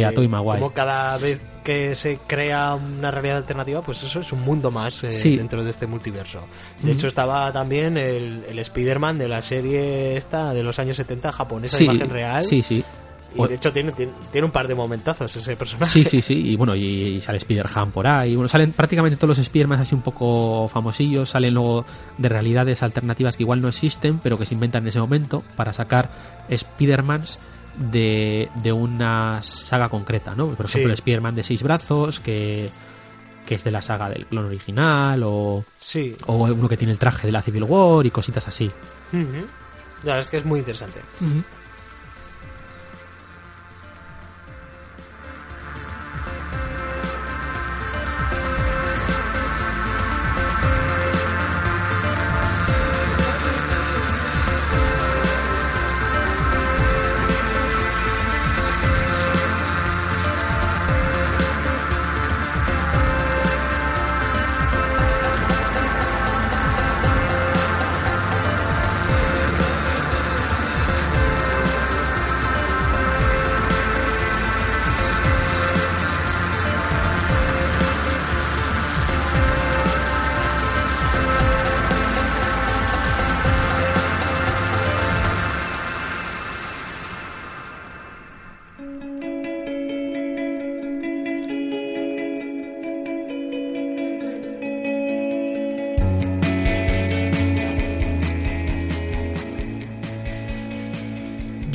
a eh, Tobey Maguire. Como cada vez que se crea una realidad alternativa, pues eso es un mundo más eh, Sí. dentro de este multiverso. De hecho, estaba también el, el Spider-Man de la serie esta de los años 70 japonesa, Sí, imagen real. sí, sí. Y de hecho tiene, tiene, tiene un par de momentazos ese personaje. Sí, sí, sí, y bueno, y, y sale Spider-Ham por ahí, bueno, salen prácticamente todos los Spider-Man así un poco famosillos, salen luego de realidades alternativas que igual no existen, pero que se inventan en ese momento para sacar Spider-Mans de, de una saga concreta, ¿no? Por ejemplo, Sí. el Spider-Man de seis brazos, que, que es de la saga del clon original, o, Sí. o uno que tiene el traje de la Civil War y cositas así. La verdad es que es muy interesante.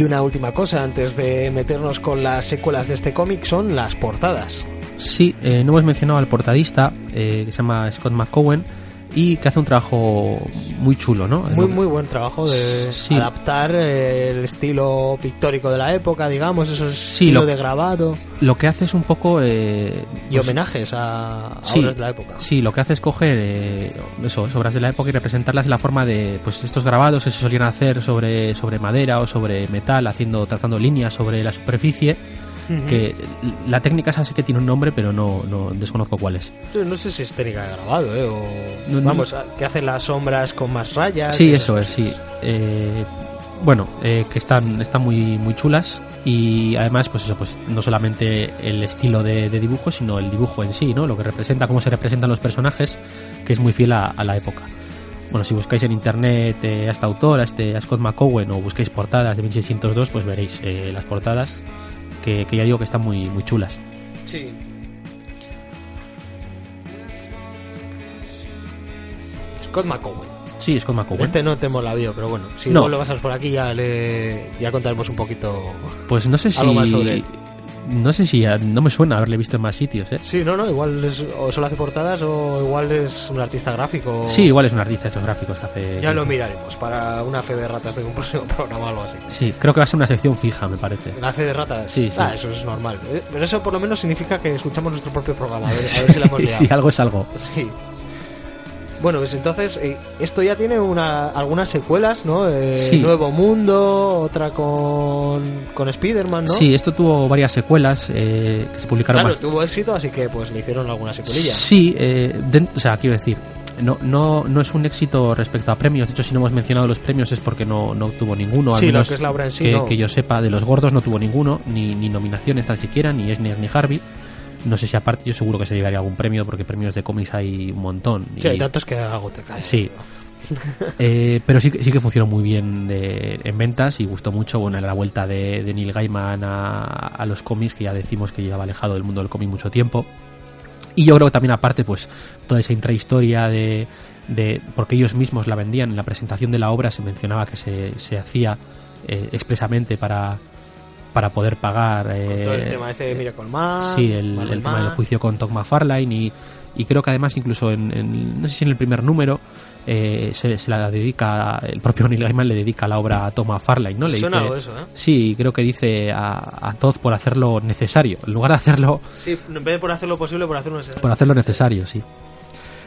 Una última cosa antes de meternos con las secuelas de este cómic son las portadas. Sí, eh, no hemos mencionado al portadista, eh, que se llama Scott McCowen, y que hace un trabajo muy chulo, ¿no? Muy, muy buen trabajo de Sí. adaptar eh, el estilo pictórico de la época, digamos, esos Sí, estilo lo- de grabado Lo que hace es un poco... eh, y pues, homenajes a, a Sí, obras de la época. Sí, lo que hace es coger eh, eso, obras de la época y representarlas en la forma de pues estos grabados que se solían hacer sobre, sobre madera o sobre metal, haciendo, trazando líneas sobre la superficie. Ujú. Que la técnica esa sí que tiene un nombre, pero no, no desconozco cuál es. No sé si es técnica de grabado, ¿eh? O, No, no. vamos, a- que hacen las sombras con más rayas. Sí, y eso es, sí. Eh, bueno, eh, que están, están muy, muy chulas y además, pues eso, pues no solamente el estilo de, de dibujo, sino el dibujo en sí, ¿no? Lo que representa, cómo se representan los personajes, que es muy fiel a, a la época. Bueno, si buscáis en internet eh, a esta autora, a este, a Scott McCowen, o buscáis portadas de 1602, pues veréis eh, las portadas que, que ya digo que están muy, muy chulas. Sí. Scott McCowen. Sí, Scott McCowen. Este no te hemos la vio, pero bueno, si No. lo pasas por aquí ya le ya contaremos un poquito. Pues no sé si... Algo más sobre él. No sé si... No me suena haberle visto en más sitios, ¿eh? Sí, no, no, igual es, o solo hace portadas o igual es un artista gráfico. Sí, igual es un artista de estos gráficos que hace... Ya lo miraremos para una fe de ratas de un próximo programa o algo así. Sí, creo que va a ser una sección fija, me parece. La fe de ratas. Sí, sí. Ah, eso es normal. Eh, Pero eso por lo menos significa que escuchamos nuestro propio programa. A ver, a ver si la hemos liado. sí, algo es algo. Sí. Bueno, pues entonces eh, esto ya tiene una, algunas secuelas, ¿no? Eh, Sí. Nuevo Mundo, otra con, con Spider-Man, ¿no? Sí, esto tuvo varias secuelas eh, que se publicaron Claro, más- tuvo éxito, así que pues le hicieron alguna secuelilla. Sí, eh, o sea, quiero decir, no, no, no es un éxito respecto a premios. De hecho, si no hemos mencionado los premios es porque no, no obtuvo ninguno. Al Sí, lo que es la obra en sí, que, no. que yo sepa, de los gordos no tuvo ninguno, ni, ni nominaciones tan siquiera, ni Esner ni Harvey. No sé si aparte, yo seguro que se llevaría algún premio, porque premios de cómics hay un montón. Sí, Y- hay tantos que algo te cae. Sí. Eh, pero sí, que- sí que funcionó muy bien de- en ventas y gustó mucho bueno, la vuelta de, de Neil Gaiman a, a los cómics, que ya decimos que lleva alejado del mundo del cómic mucho tiempo. Y yo creo que también aparte, pues, toda esa intrahistoria de, de porque ellos mismos la vendían en la presentación de la obra, se mencionaba que se, se hacía eh, expresamente para, para poder pagar eh, Todo el tema este de Miracle Man. Sí, el, tema del juicio con Todd McFarlane y, y creo que además incluso en, en- no sé si en el primer número eh, se, se la dedica, el propio Neil Gaiman le dedica la obra a Tom McFarlane, ¿no? Le Suena dice, algo eso, ¿eh? Sí, creo que dice a, a Todd por hacerlo necesario, en lugar de hacerlo Sí, en vez de por hacer lo posible, por hacerlo necesario. por hacerlo necesario, sí.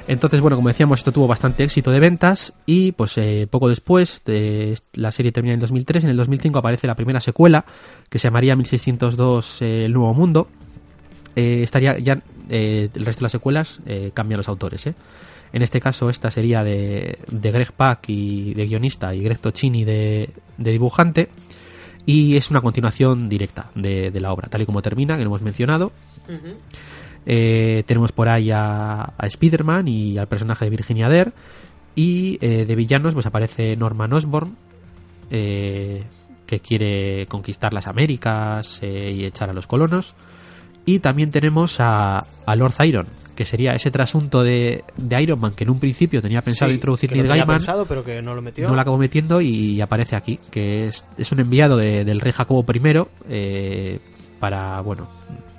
Entonces, bueno, como decíamos, esto tuvo bastante éxito de ventas y pues eh, poco después, de, la serie termina en 2003, en el 2005 aparece la primera secuela que se llamaría 1602 eh, El Nuevo Mundo. Eh, estaría ya eh, el resto de las secuelas eh, cambian los autores, ¿eh? En este caso esta sería de, de Greg Pak y de guionista y Greg Tocchini de, de dibujante. y es una continuación directa de, la obra, tal y como termina, que lo hemos mencionado. Eh, tenemos por ahí a, a Spider-Man y al personaje de Virginia Dare. Y eh, de villanos, pues aparece Norman Osborn, eh, que quiere conquistar las Américas eh, y echar a los colonos. Y también tenemos a, a Lord Iron, que sería ese trasunto de, de Iron Man que en un principio tenía pensado Sí, introducir Neil Gaiman. pensado, pero que no lo metió. No lo acabó metiendo y aparece aquí, que es, es un enviado de- del rey Jacobo I eh, para, bueno,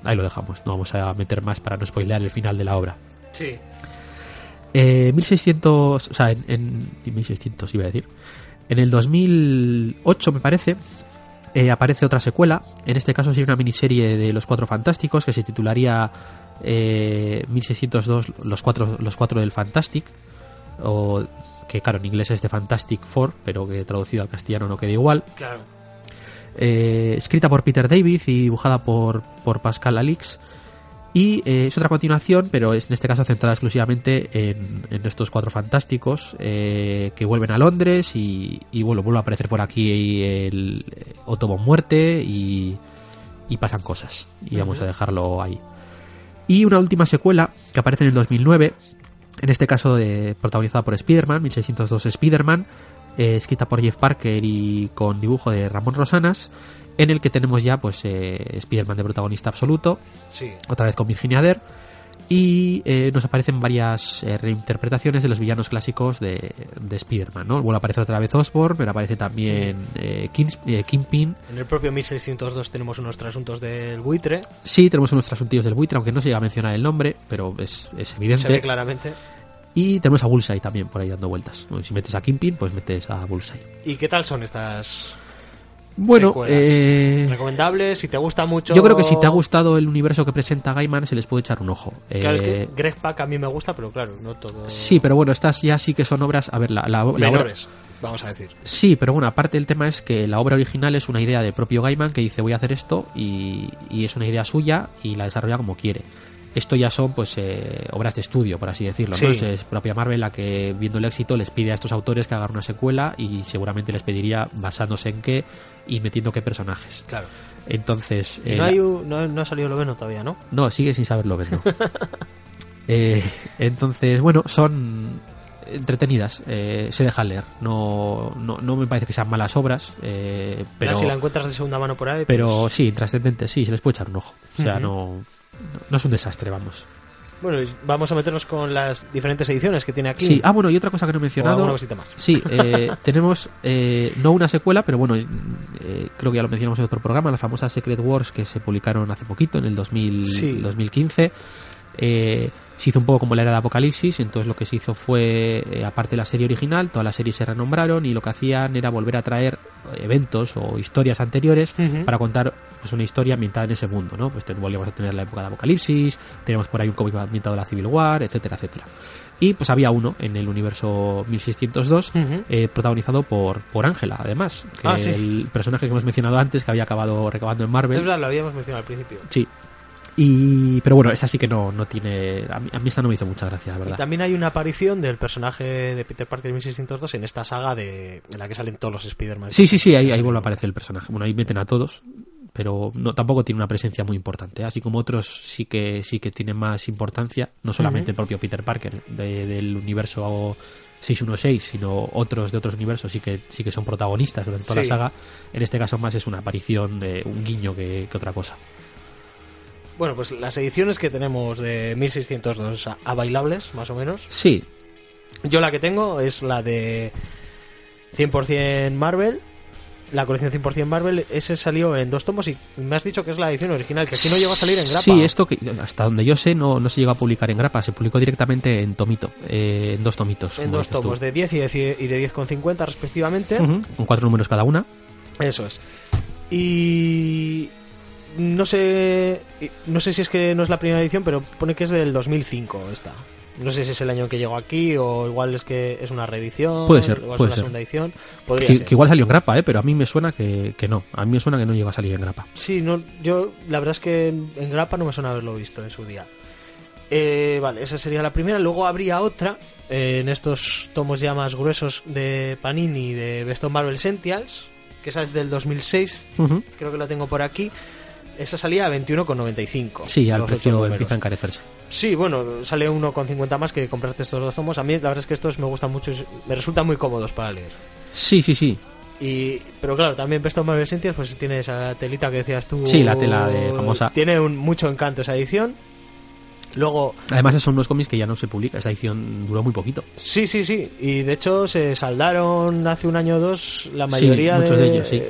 ahí lo dejamos, no vamos a meter más para no spoilear el final de la obra. Sí. Eh, 1600, o sea, en, en 1600 iba a decir, en el 2008 me parece, eh, aparece otra secuela, en este caso sería una miniserie de Los Cuatro Fantásticos que se titularía eh, 1602 Los Cuatro, los cuatro del Fantastic, o que claro, en inglés es de Fantastic Four, pero que traducido al castellano no queda igual. Claro. Eh, escrita por Peter David y dibujada por, por Pascal Alix. Y eh, es otra continuación, pero es en este caso centrada exclusivamente en, en estos cuatro fantásticos eh, que vuelven a Londres y, y bueno, vuelve a aparecer por aquí el von Muerte y, y pasan cosas. Y vamos a dejarlo ahí. Y una última secuela que aparece en el 2009, en este caso de, protagonizada por Spider-Man, 1602 Spider-Man, eh, escrita por Jeff Parker y con dibujo de Ramón Rosanas, en el que tenemos ya pues eh, Spider-Man de protagonista absoluto, Sí. otra vez con Virginia Dare, y eh, nos aparecen varias eh, reinterpretaciones de los villanos clásicos de, de Spider-Man, ¿no? Vuelve a aparecer otra vez Osborn, pero aparece también eh, Kings- eh, Kingpin, En el propio 1602 tenemos unos trasuntos del buitre. sí, tenemos unos trasuntillos del buitre, aunque no se llega a mencionar el nombre, pero es, es evidente. Se ve claramente. Y tenemos a Bullseye también por ahí dando vueltas. Si metes a Kingpin, pues metes a Bullseye. ¿Y qué tal son estas Bueno, eh, recomendables? Si te gusta mucho. yo creo que si te ha gustado el universo que presenta Gaiman, se les puede echar un ojo. Claro, es Eh, que Greg Pak a mí me gusta, pero claro, no todo. Sí, pero bueno, estas ya sí que son obras. A ver, la, la- la obra- vamos a decir. Sí, pero bueno, aparte el tema es que la obra original es una idea del propio Gaiman que dice voy a hacer esto y, y es una idea suya y la desarrolla como quiere. Esto ya son pues eh, obras de estudio, por así decirlo. ¿no? Sí. Es, es propia Marvel la que viendo el éxito les pide a estos autores que hagan una secuela y seguramente les pediría basándose en qué y metiendo qué personajes. Claro. Entonces, eh, no, la- hay un- no, no ha salido lo bueno todavía, ¿no? no, sigue sin saberlo ver, ¿no? Eh, entonces, bueno, son entretenidas, eh, se dejan leer. No, no, no me parece que sean malas obras, eh, pero, si la encuentras de segunda mano por ahí. pero pues- sí, trascendentes, sí, se les puede echar un ojo. O sea, no, no, no es un desastre, vamos. Bueno, vamos a meternos con las diferentes ediciones que tiene aquí. Sí, ah, bueno, y otra cosa que no he mencionado. alguna cosita más. Sí, eh, tenemos eh, no una secuela, pero bueno, eh, creo que ya lo mencionamos en otro programa, las famosas Secret Wars que se publicaron hace poquito, en el 2000, Sí. 2015. Se hizo un poco como la era de Apocalipsis, entonces lo que se hizo fue, eh, aparte de la serie original, todas las series se renombraron y lo que hacían era volver a traer eventos o historias anteriores para contar pues, una historia ambientada en ese mundo, ¿no? Pues volvíamos a tener la época de Apocalipsis, tenemos por ahí un cómic ambientado de la Civil War, etcétera, etcétera. Y pues había uno en el universo 1602 Ujú. eh, protagonizado por por Ángela, además, que Ah, sí. el personaje que hemos mencionado antes que había acabado recabando en Marvel. Es verdad, lo habíamos mencionado al principio. Sí. Y pero bueno, esta sí que no no tiene a mí, a mí esta no me hizo mucha gracia, la Y verdad. también hay una aparición del personaje de Peter Parker 1602 en esta saga de en la que salen todos los Spider-Man. Sí, sí, sí, ahí, ahí vuelve a aparecer el personaje. Bueno, ahí meten a todos, pero no tampoco tiene una presencia muy importante. Así como otros sí que sí que tienen más importancia, no solamente el propio Peter Parker de- del universo 616, sino otros de otros universos sí que sí que son protagonistas durante toda Sí. la saga. En este caso más es una aparición de un guiño que, que otra cosa. Bueno, pues las ediciones que tenemos de 1602 a, a bailables, más o menos. Sí, Yo la que tengo es la de 100% Marvel. La colección 100% Marvel, ese salió en dos tomos y me has dicho que es la edición original, que aquí no llegó a salir en grapa. Sí, esto que hasta donde yo sé no, no se llegó a publicar en grapa, se publicó directamente en tomito, eh, en dos tomitos. En dos tú. tomos, de 10 y de 10 y de 10,50 respectivamente. Ujú, con cuatro números cada una. Eso es. Y no sé no sé si es que no es la primera edición, pero pone que es del 2005 esta. No sé si es el año que llegó aquí o igual es que es una reedición. Puede ser, igual puede es una ser. segunda edición. Podría Que, ser. que igual salió en grapa, ¿eh? pero a mí me suena que, que no. A mí me suena que no llegó a salir en grapa. Sí, no, yo la verdad es que en grapa no me suena haberlo visto en su día. Eh, vale, esa sería la primera. Luego habría otra eh, en estos tomos ya más gruesos de Panini de Best of Marvel Essentials, que esa es del 2006, Ujú. creo que la tengo por aquí. Esa salía a 21,95. Sí, al precio empieza a encarecerse. Sí, bueno, sale uno con 50 más que compraste estos dos tomos. A mí la verdad es que estos me gustan mucho, y me resultan muy cómodos para leer. Sí, sí, sí. Y, pero claro, también Best of Marvel pues tiene esa telita que decías tú. Sí, la tela de famosa. Tiene un, mucho encanto esa edición. Luego, Además, son unos cómics que ya no se publica. Esa edición duró muy poquito. sí, sí, sí. Y de hecho se saldaron hace un año o dos. La mayoría de, de ellos, sí.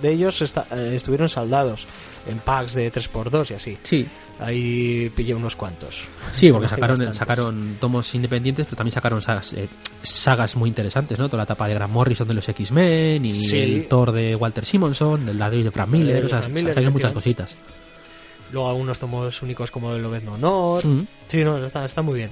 de ellos eh, estuvieron saldados en packs de 3x2 y así. Sí. Ahí pillé unos cuantos. Sí, porque sacaron, sacaron tomos independientes, pero también sacaron sagas, eh, sagas muy interesantes, ¿no? Toda la etapa de Grant Morrison de los X-Men y Sí. el Thor de Walter Simonson, el David de Frank de Miller, o sea, Frank Miller, salieron muchas cositas. Luego algunos tomos únicos como el Lobezno Honor. Mm. Sí, no, está, está muy bien.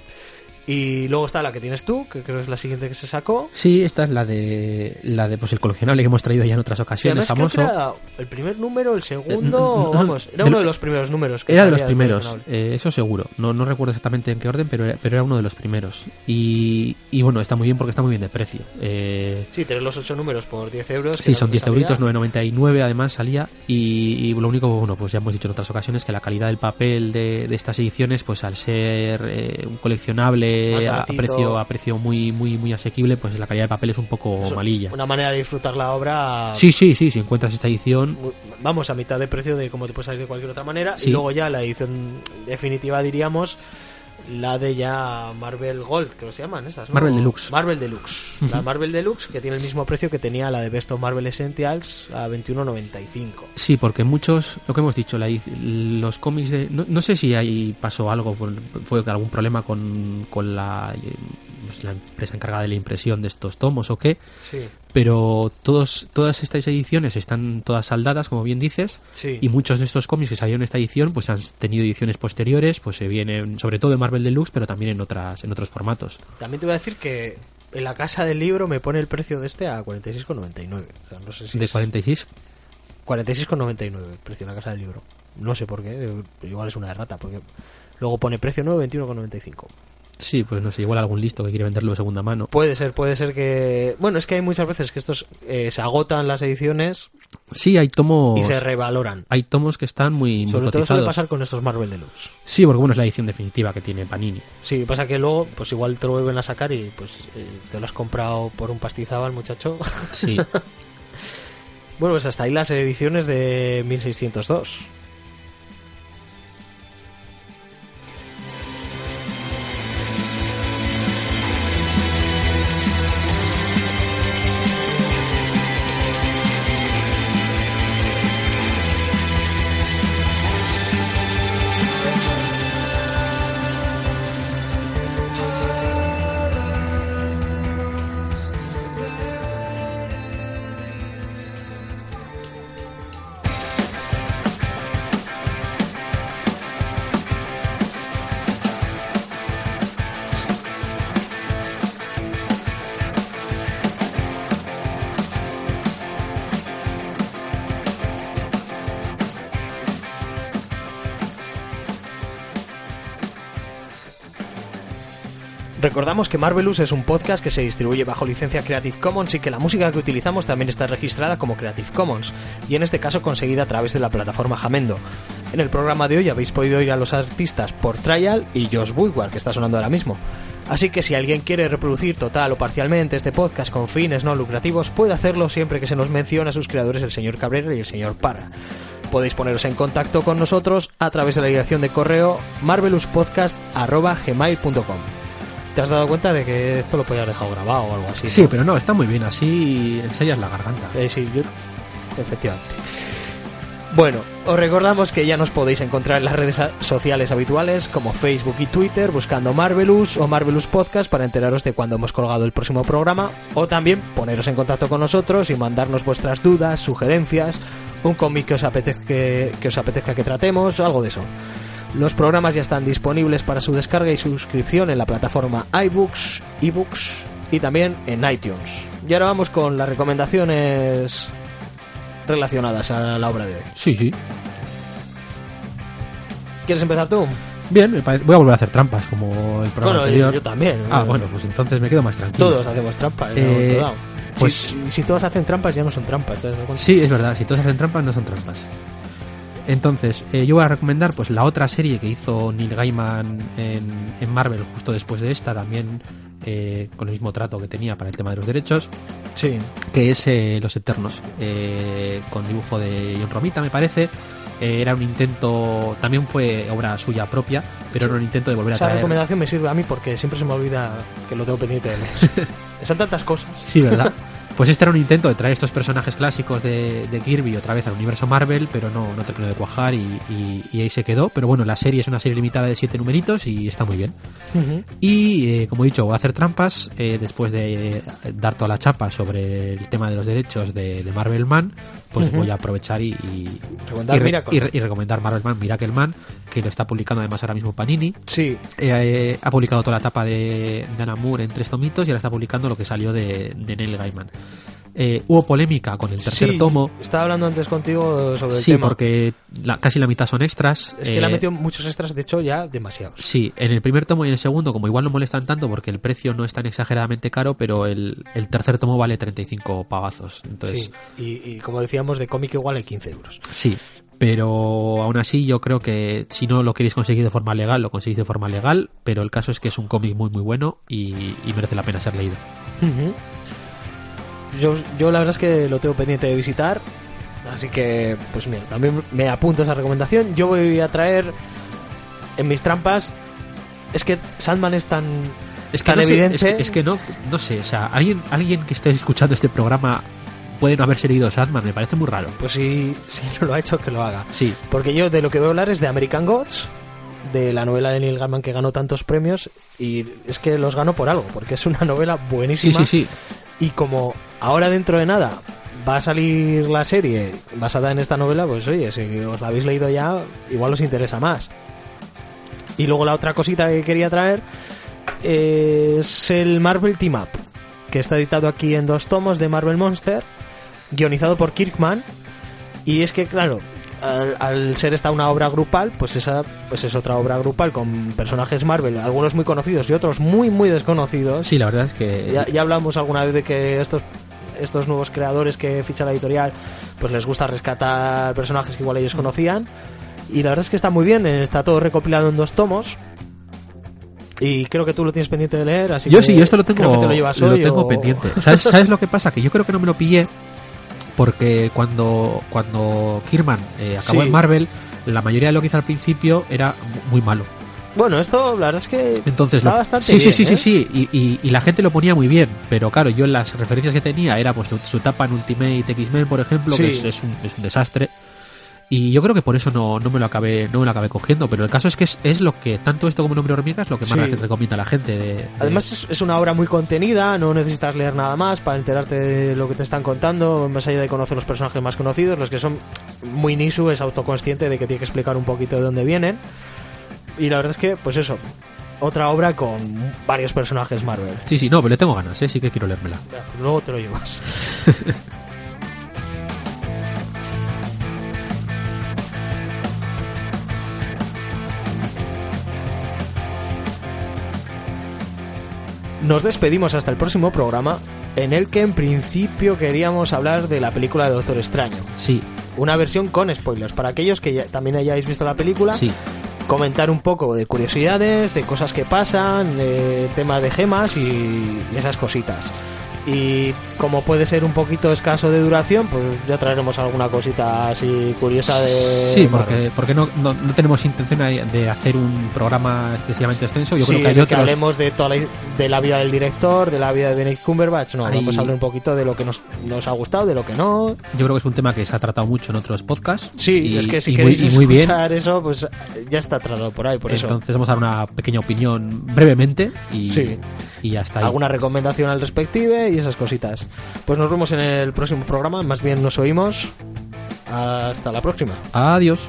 Y luego está la que tienes tú, que creo que es la siguiente que se sacó. Sí, esta es la de la de pues el coleccionable que hemos traído ya en otras ocasiones, famoso. era el primer número, el segundo, Eh, no, vamos, era uno de los primeros números. que Era de los primeros, eh, eso seguro. No, no recuerdo exactamente en qué orden, pero era, pero era uno de los primeros. Y, y bueno, está muy bien porque está muy bien de precio. Eh, Sí, tener los ocho números por 10 euros. Sí, son lo que 10 euritos, salía. 9,99 además salía. Y, y lo único, bueno, pues ya hemos dicho en otras ocasiones que la calidad del papel de, de estas ediciones, pues al ser eh, un coleccionable Más a, precio a precio muy muy muy asequible, pues la calidad del papel es un poco Eso, malilla. Una manera de disfrutar la obra. Sí, sí, sí, si encuentras esta edición, muy- Vamos a mitad de precio de como te puede salir de cualquier otra manera. Sí. Y luego ya la edición definitiva, diríamos, la de ya Marvel Gold, que se llaman esas, ¿no? Marvel Deluxe. Marvel Deluxe. La. Marvel Deluxe, que tiene el mismo precio que tenía la de Best of Marvel Essentials a 21.95. Sí, porque muchos, lo que hemos dicho, la los cómics de... No, no sé si ahí pasó algo, fue, fue algún problema con, con la, eh, pues, la empresa encargada de la impresión de estos tomos o qué, Sí, pero todos, todas estas ediciones están todas saldadas, como bien dices, sí. y muchos de estos cómics que salieron en esta edición pues han tenido ediciones posteriores, pues se vienen sobre todo en Marvel Deluxe, pero también en otras en otros formatos. También te voy a decir que en la casa del libro me pone el precio de este a 46,99. O sea, no sé si De es- 46. 46,99 el precio en la casa del libro. No sé por qué, eh, igual es una errata, porque luego pone precio nuevo 21,95. Sí, pues no sé, igual algún listo que quiere venderlo de segunda mano. Puede ser, puede ser que... Bueno, es que hay muchas veces que estos eh, se agotan las ediciones Sí, hay tomos y se revaloran. hay tomos que están muy, muy Sobre todo suele pasar con estos Marvel Deluxe. Sí, porque bueno, es la edición definitiva que tiene Panini. Sí, pasa que luego, pues igual te lo vuelven a sacar y pues eh, te lo has comprado por un pastizado al muchacho. Sí. bueno, pues hasta ahí las ediciones de 1602. Recordamos que Marvelous es un podcast que se distribuye bajo licencia Creative Commons y que la música que utilizamos también está registrada como Creative Commons, y en este caso conseguida a través de la plataforma Jamendo. En el programa de hoy habéis podido oír a los artistas por Trial y Josh Woodward, que está sonando ahora mismo. Así que si alguien quiere reproducir total o parcialmente este podcast con fines no lucrativos, puede hacerlo siempre que se nos mencione a sus creadores el señor Cabrera y el señor Parra. Podéis poneros en contacto con nosotros a través de la dirección de correo marvelouspodcast.gmail.com ¿Te has dado cuenta de que esto lo podías dejado grabado o algo así? Sí, no? pero no, está muy bien, así ensayas la garganta. Eh, sí, yo... Efectivamente. Bueno, os recordamos que ya nos podéis encontrar en las redes sociales habituales como Facebook y Twitter buscando Marvelous o Marvelous Podcast para enteraros de cuando hemos colgado el próximo programa o también poneros en contacto con nosotros y mandarnos vuestras dudas, sugerencias, un cómic que os apetezca que, que os apetezca que tratemos, algo de eso. Los programas ya están disponibles para su descarga y suscripción en la plataforma iBooks, eBooks y también en iTunes. Y ahora vamos con las recomendaciones relacionadas a la obra de hoy. Sí, sí. ¿Quieres empezar tú? Bien, voy a volver a hacer trampas como el programa Bueno, anterior. yo, yo también. Ah, bueno, pues entonces me quedo más tranquilo. Todos hacemos trampas. Eh. Pues si, si todos hacen trampas, ya no son trampas. ¿te das cuenta? sí, es verdad, si todos hacen trampas, no son trampas. Entonces, eh, yo voy a recomendar pues la otra serie que hizo Neil Gaiman en, en Marvel justo después de esta, también eh, con el mismo trato que tenía para el tema de los derechos, Sí. que es eh, Los Eternos, eh, con dibujo de John Romita, me parece. Eh, era un intento, también fue obra suya propia, pero era un intento de volver a Esa traer. recomendación me sirve a mí porque siempre se me olvida que lo tengo pendiente de leer. Son tantas cosas. Sí, ¿verdad? Pues este era un intento de traer estos personajes clásicos de, de Kirby otra vez al universo Marvel, pero no, no terminó de cuajar y, y- y ahí se quedó. Pero bueno, la serie es una serie limitada de siete numeritos y está muy bien. Y eh, como he dicho, voy a hacer trampas eh, después de eh, dar toda la chapa sobre el tema de los derechos de, de Marvel Man. Pues voy a aprovechar y, y, Recomendar y Miracle. recomendar Marvel Man Miracle Man, que lo está publicando además ahora mismo Panini. Sí, Eh, eh, ha publicado toda la etapa de, de Anna Moore en tres tomitos y ahora está publicando lo que salió de, de Neil Gaiman. Eh, hubo polémica con el tercer Sí, tomo. Estaba hablando antes contigo sobre el Sí, tema. porque la- casi la mitad son extras. Es que le ha Eh, metido muchos extras, de hecho, ya demasiados. Sí, en el primer tomo y en el segundo, como igual no molestan tanto porque el precio no es tan exageradamente caro, pero el, el tercer tomo vale 35 pavazos. Entonces, Sí, y, y como decíamos, de cómic igual hay 15 euros. sí. Pero aún así yo creo que si no lo queréis conseguir de forma legal, lo conseguís de forma legal, pero el caso es que es un cómic muy muy bueno y, y merece la pena ser leído. Yo, yo la verdad es que lo tengo pendiente de visitar. Así que, pues mira, también me apunto esa recomendación. Yo voy a traer en mis trampas. Es que Sandman es tan. Es que, Tan no sé, evidente. es que, es que no, no sé, o sea, alguien, alguien que esté escuchando este programa puede no haberse leído Sandman, me parece muy raro. Pues si, si no lo ha hecho, que lo haga. Sí, Porque yo de lo que voy a hablar es de American Gods, de la novela de Neil Gaiman que ganó tantos premios. Y es que los ganó por algo, porque es una novela sí, buenísima. sí, sí. Y como ahora dentro de nada va a salir la serie basada en esta novela, pues oye, si os la habéis leído ya, igual os interesa más. Y luego la otra cosita que quería traer es el Marvel Team Up, que está editado aquí en dos tomos de Marvel Monster, guionizado por Kirkman. Y es que, claro, al, al ser esta una obra grupal, pues esa pues es otra obra grupal con personajes Marvel, algunos muy conocidos y otros muy, muy desconocidos. Sí, la verdad es que Ya, ya hablamos alguna vez de que estos estos nuevos creadores que ficha la editorial pues les gusta rescatar personajes que igual ellos conocían y la verdad es que está muy bien eh, está todo recopilado en dos tomos y creo que tú lo tienes pendiente de leer así yo que sí, yo esto lo tengo, creo que te lo llevas lo hoy tengo o- pendiente. ¿Sabes, ¿Sabes lo que pasa? Que yo creo que no me lo pillé porque cuando, cuando Kirman eh, acabó Sí. en Marvel, la mayoría de lo que hizo al principio era mu- muy malo. bueno esto la verdad es que Entonces, está lo- bastante sí, sí, bien, sí, sí, ¿eh? sí, y, y- y la gente lo ponía muy bien, pero claro, yo las referencias que tenía era pues su, etapa en Ultimate X-Men, por ejemplo, que Sí. es, es un, es un desastre. Y yo creo que por eso no, no me lo acabé no me lo acabé cogiendo, pero el caso es que es, es lo que tanto esto como Nombre Hormiga es lo que más Sí. la gente recomienda a la gente. de- de- Además es, es una obra muy contenida, no necesitas leer nada más para enterarte de lo que te están contando, más allá de conocer los personajes más conocidos, los que son muy Nisu es autoconsciente de que tiene que explicar un poquito de dónde vienen. Y la verdad es que, pues eso, otra obra con varios personajes Marvel. Sí, sí, no, pero le tengo ganas, ¿eh? sí que quiero leérmela. Ya, Luego te lo llevas. Nos despedimos hasta el próximo programa, en el que en principio queríamos hablar de la película de Doctor Extraño. Sí, Una versión con spoilers. Para aquellos que ya- también hayáis visto la película, sí. comentar un poco de curiosidades, de cosas que pasan, de temas de gemas y, y esas cositas. Y como puede ser un poquito escaso de duración, pues ya traeremos alguna cosita así curiosa de... Sí, porque, porque no, no, no tenemos intención de hacer un programa excesivamente extenso. Yo Sí, creo que hay de que otros. hablemos de toda la, de la vida del director, de la vida de Benedict Cumberbatch, no, Hay- vamos a hablar un poquito de lo que nos, nos ha gustado, de lo que no. Yo creo que es un tema que se ha tratado mucho en otros podcasts. Sí, y, es que si queréis muy, muy bien. escuchar eso, pues ya está tratado por ahí, por eso. Entonces vamos a dar una pequeña opinión brevemente y, Sí. y ya está. ahí. alguna recomendación al respective y esas cositas. Pues nos vemos en el próximo programa, más bien nos oímos. Hasta la próxima. Adiós.